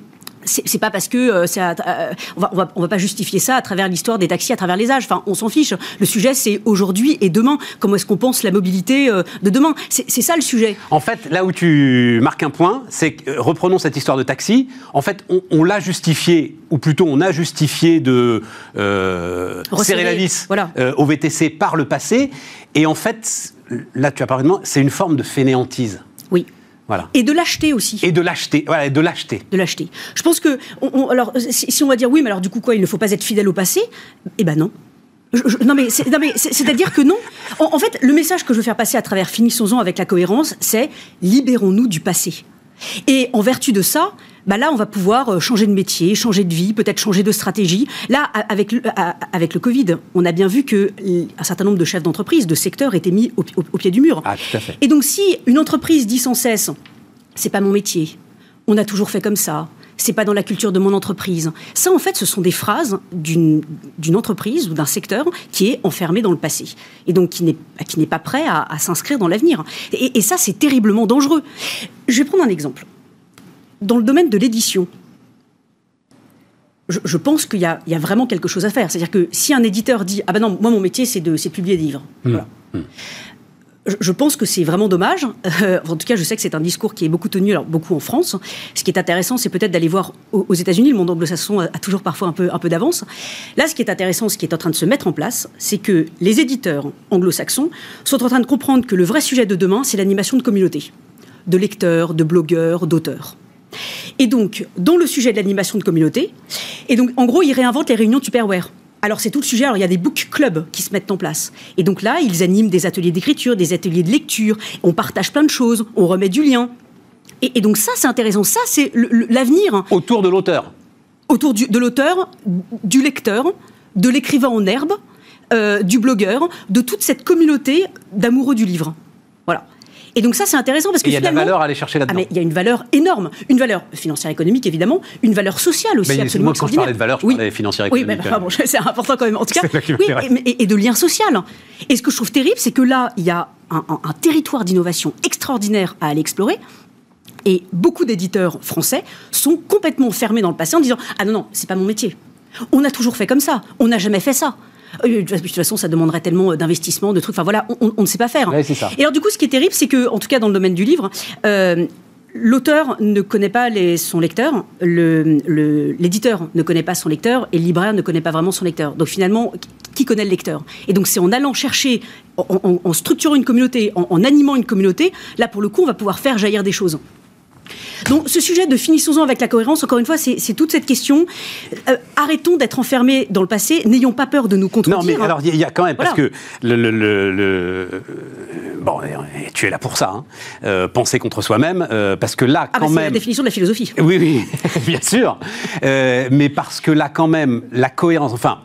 c'est pas parce que euh, ça, euh, on, va, on, va, pas justifier ça à travers l'histoire des taxis, à travers les âges. Enfin, on s'en fiche. Le sujet, c'est aujourd'hui et demain. Comment est-ce qu'on pense la mobilité euh, de demain? C'est ça le sujet. En fait, là où tu marques un point, c'est que reprenons cette histoire de taxi. En fait, on, l'a justifié, ou plutôt on a justifié de serrer la vis au VTC par le passé. Et en fait, là, tu as parlé de c'est une forme de fainéantise. Et de l'acheter aussi. Et de l'acheter, voilà, de l'acheter. De l'acheter. Je pense que, alors, si, on va dire oui, mais alors du coup quoi, il ne faut pas être fidèle au passé Eh ben non. non mais c'est-à-dire que non. En, fait, le message que je veux faire passer à travers Finissons-en avec la cohérence, c'est libérons-nous du passé. Et en vertu de ça, bah là, on va pouvoir euh, changer de métier, changer de vie, peut-être changer de stratégie. Là, avec le, avec le Covid, on a bien vu que un certain nombre de chefs d'entreprise, de secteurs étaient mis au, pied du mur. Ah, tout à fait. Et donc, si une entreprise dit sans cesse, c'est pas mon métier, on a toujours fait comme ça, c'est pas dans la culture de mon entreprise. Ça, en fait, ce sont des phrases d'une entreprise ou d'un secteur qui est enfermé dans le passé et donc qui n'est pas prêt à, s'inscrire dans l'avenir. Et, et, ça, c'est terriblement dangereux. Je vais prendre un exemple. Dans le domaine de l'édition, je, pense qu'il y, a vraiment quelque chose à faire. C'est-à-dire que si un éditeur dit Ah ben non, moi mon métier c'est de publier des livres. Mmh. Voilà. Mmh je pense que c'est vraiment dommage. Euh, en tout cas, je sais que c'est un discours qui est beaucoup tenu, alors beaucoup en France. Ce qui est intéressant, c'est peut-être d'aller voir aux, États-Unis. Le monde anglo-saxon a, toujours parfois un peu, un peu d'avance. Là, ce qui est intéressant, ce qui est en train de se mettre en place, c'est que les éditeurs anglo-saxons sont en train de comprendre que le vrai sujet de demain, c'est l'animation de communautés, de lecteurs, de blogueurs, d'auteurs. Et donc, dans le sujet de l'animation de communauté, et donc, en gros, ils réinventent les réunions Tupperware. Alors c'est tout le sujet. Alors il y a des book clubs qui se mettent en place. Et donc là, ils animent des ateliers d'écriture, des ateliers de lecture. On partage plein de choses. On remet du lien. Et, donc ça, c'est intéressant. Ça, c'est l'avenir. Autour de l'auteur. Autour de l'auteur, du lecteur, de l'écrivain en herbe, euh, du blogueur, de toute cette communauté d'amoureux du livre. Et donc ça, c'est intéressant parce que il y a de la valeur à aller chercher là-dedans. Ah, mais il y a une valeur énorme, une valeur financière économique évidemment, une valeur sociale aussi absolument Moi, quand je parlais de valeur, je parlais financière économique. Oui, bon, c'est important quand même. En tout cas, oui, et, et, de lien social. Et ce que je trouve terrible, c'est que là, il y a un, un territoire d'innovation extraordinaire à aller explorer. Et beaucoup d'éditeurs français sont complètement fermés dans le passé en disant ah non non, c'est pas mon métier. On a toujours fait comme ça. On n'a jamais fait ça. Euh, de toute façon, ça demanderait tellement euh, d'investissement, de trucs. Enfin voilà, on, ne sait pas faire. Et alors du coup, ce qui est terrible, c'est que, en tout cas dans le domaine du livre, euh, L'auteur ne connaît pas son lecteur, l'éditeur ne connaît pas son lecteur et le libraire ne connaît pas vraiment son lecteur. Donc finalement, qui connaît le lecteur? Et donc c'est en allant chercher, en, structurant une communauté, en, animant une communauté, là pour le coup, on va pouvoir faire jaillir des choses. Donc ce sujet de finissons-en avec la cohérence, encore une fois, c'est toute cette question. Euh, arrêtons d'être enfermés dans le passé, n'ayons pas peur de nous contredire. Non, mais alors il y, a quand même, parce que le, le, Bon, tu es là pour ça, hein. euh, penser contre soi-même, euh, parce que là, ah, quand bah, même... C'est la définition de la philosophie. Oui, oui, bien sûr. mais parce que là, quand même, la cohérence... Enfin,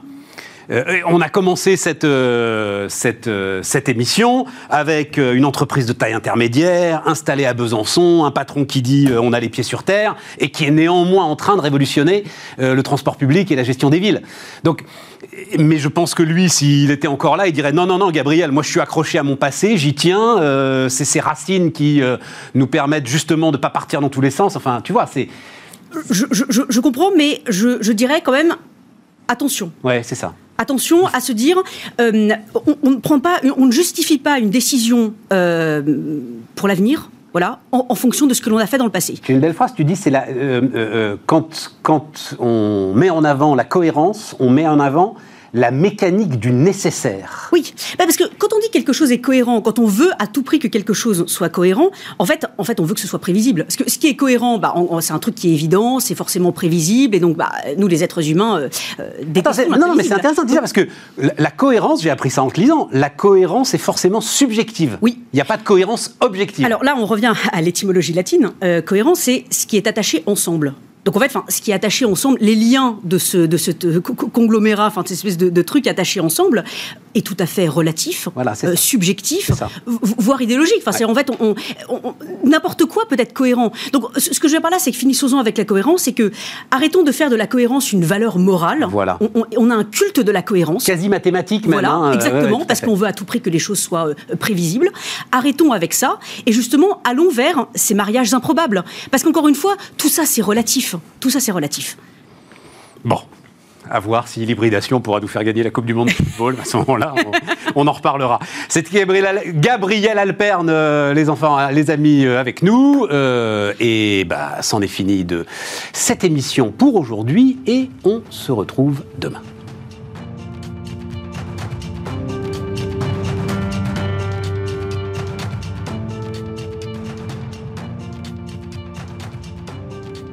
euh, on a commencé cette, euh, euh, cette, émission avec une entreprise de taille intermédiaire, installée à Besançon, un patron qui dit on a les pieds sur terre, et qui est néanmoins en train de révolutionner le transport public et la gestion des villes. Donc, mais je pense que lui, s'il était encore là, il dirait non, non, non, Gabriel, moi je suis accroché à mon passé, j'y tiens, c'est ces racines qui nous permettent justement de ne pas partir dans tous les sens. Enfin, tu vois, c'est. Je, comprends, mais je, dirais quand même attention. Ouais, c'est ça attention à se dire, euh, on, ne prend pas, on ne justifie pas une décision euh, pour l'avenir. Voilà, en, fonction de ce que l'on a fait dans le passé. Tu une belle phrase, tu dis, c'est euh, quand, quand on met en avant la cohérence, on met en avant la mécanique du nécessaire. Oui, bah, parce que quand on dit quelque chose est cohérent, quand on veut à tout prix que quelque chose soit cohérent, en fait, en fait on veut que ce soit prévisible. Parce que ce qui est cohérent, bah, c'est un truc qui est évident, c'est forcément prévisible, et donc bah, nous, les êtres humains, euh, euh Non, non, mais c'est intéressant de dire parce que la, cohérence, j'ai appris ça en te lisant, la cohérence est forcément subjective. Oui. Il n'y a pas de cohérence objective. Alors là, on revient à l'étymologie latine. Euh, cohérence, c'est ce qui est attaché ensemble. Donc en fait, ce qui est attaché ensemble, les liens de ce, de ce conglomérat, enfin, cette espèce de, de truc attaché ensemble, est tout à fait relatif, euh, subjectif, voire idéologique. Enfin, en fait, on, n'importe quoi peut être cohérent. Donc, ce que je veux dire par là, c'est que finissons-en avec la cohérence, c'est que arrêtons de faire de la cohérence une valeur morale. Voilà. On, a un culte de la cohérence. Quasi mathématique, même. Voilà, hein, exactement, parce qu'on veut à tout prix que les choses soient euh, prévisibles. Arrêtons avec ça, et justement, allons vers ces mariages improbables. Parce qu'encore une fois, tout ça, c'est relatif. Tout ça, c'est relatif. Bon, à voir si l'hybridation pourra nous faire gagner la Coupe du Monde de football. À ce moment-là, on, en reparlera. C'est Gabriel Alperne, euh, les enfants, euh, les amis, euh, avec nous. et bah, c'en est fini de cette émission pour aujourd'hui. Et on se retrouve demain.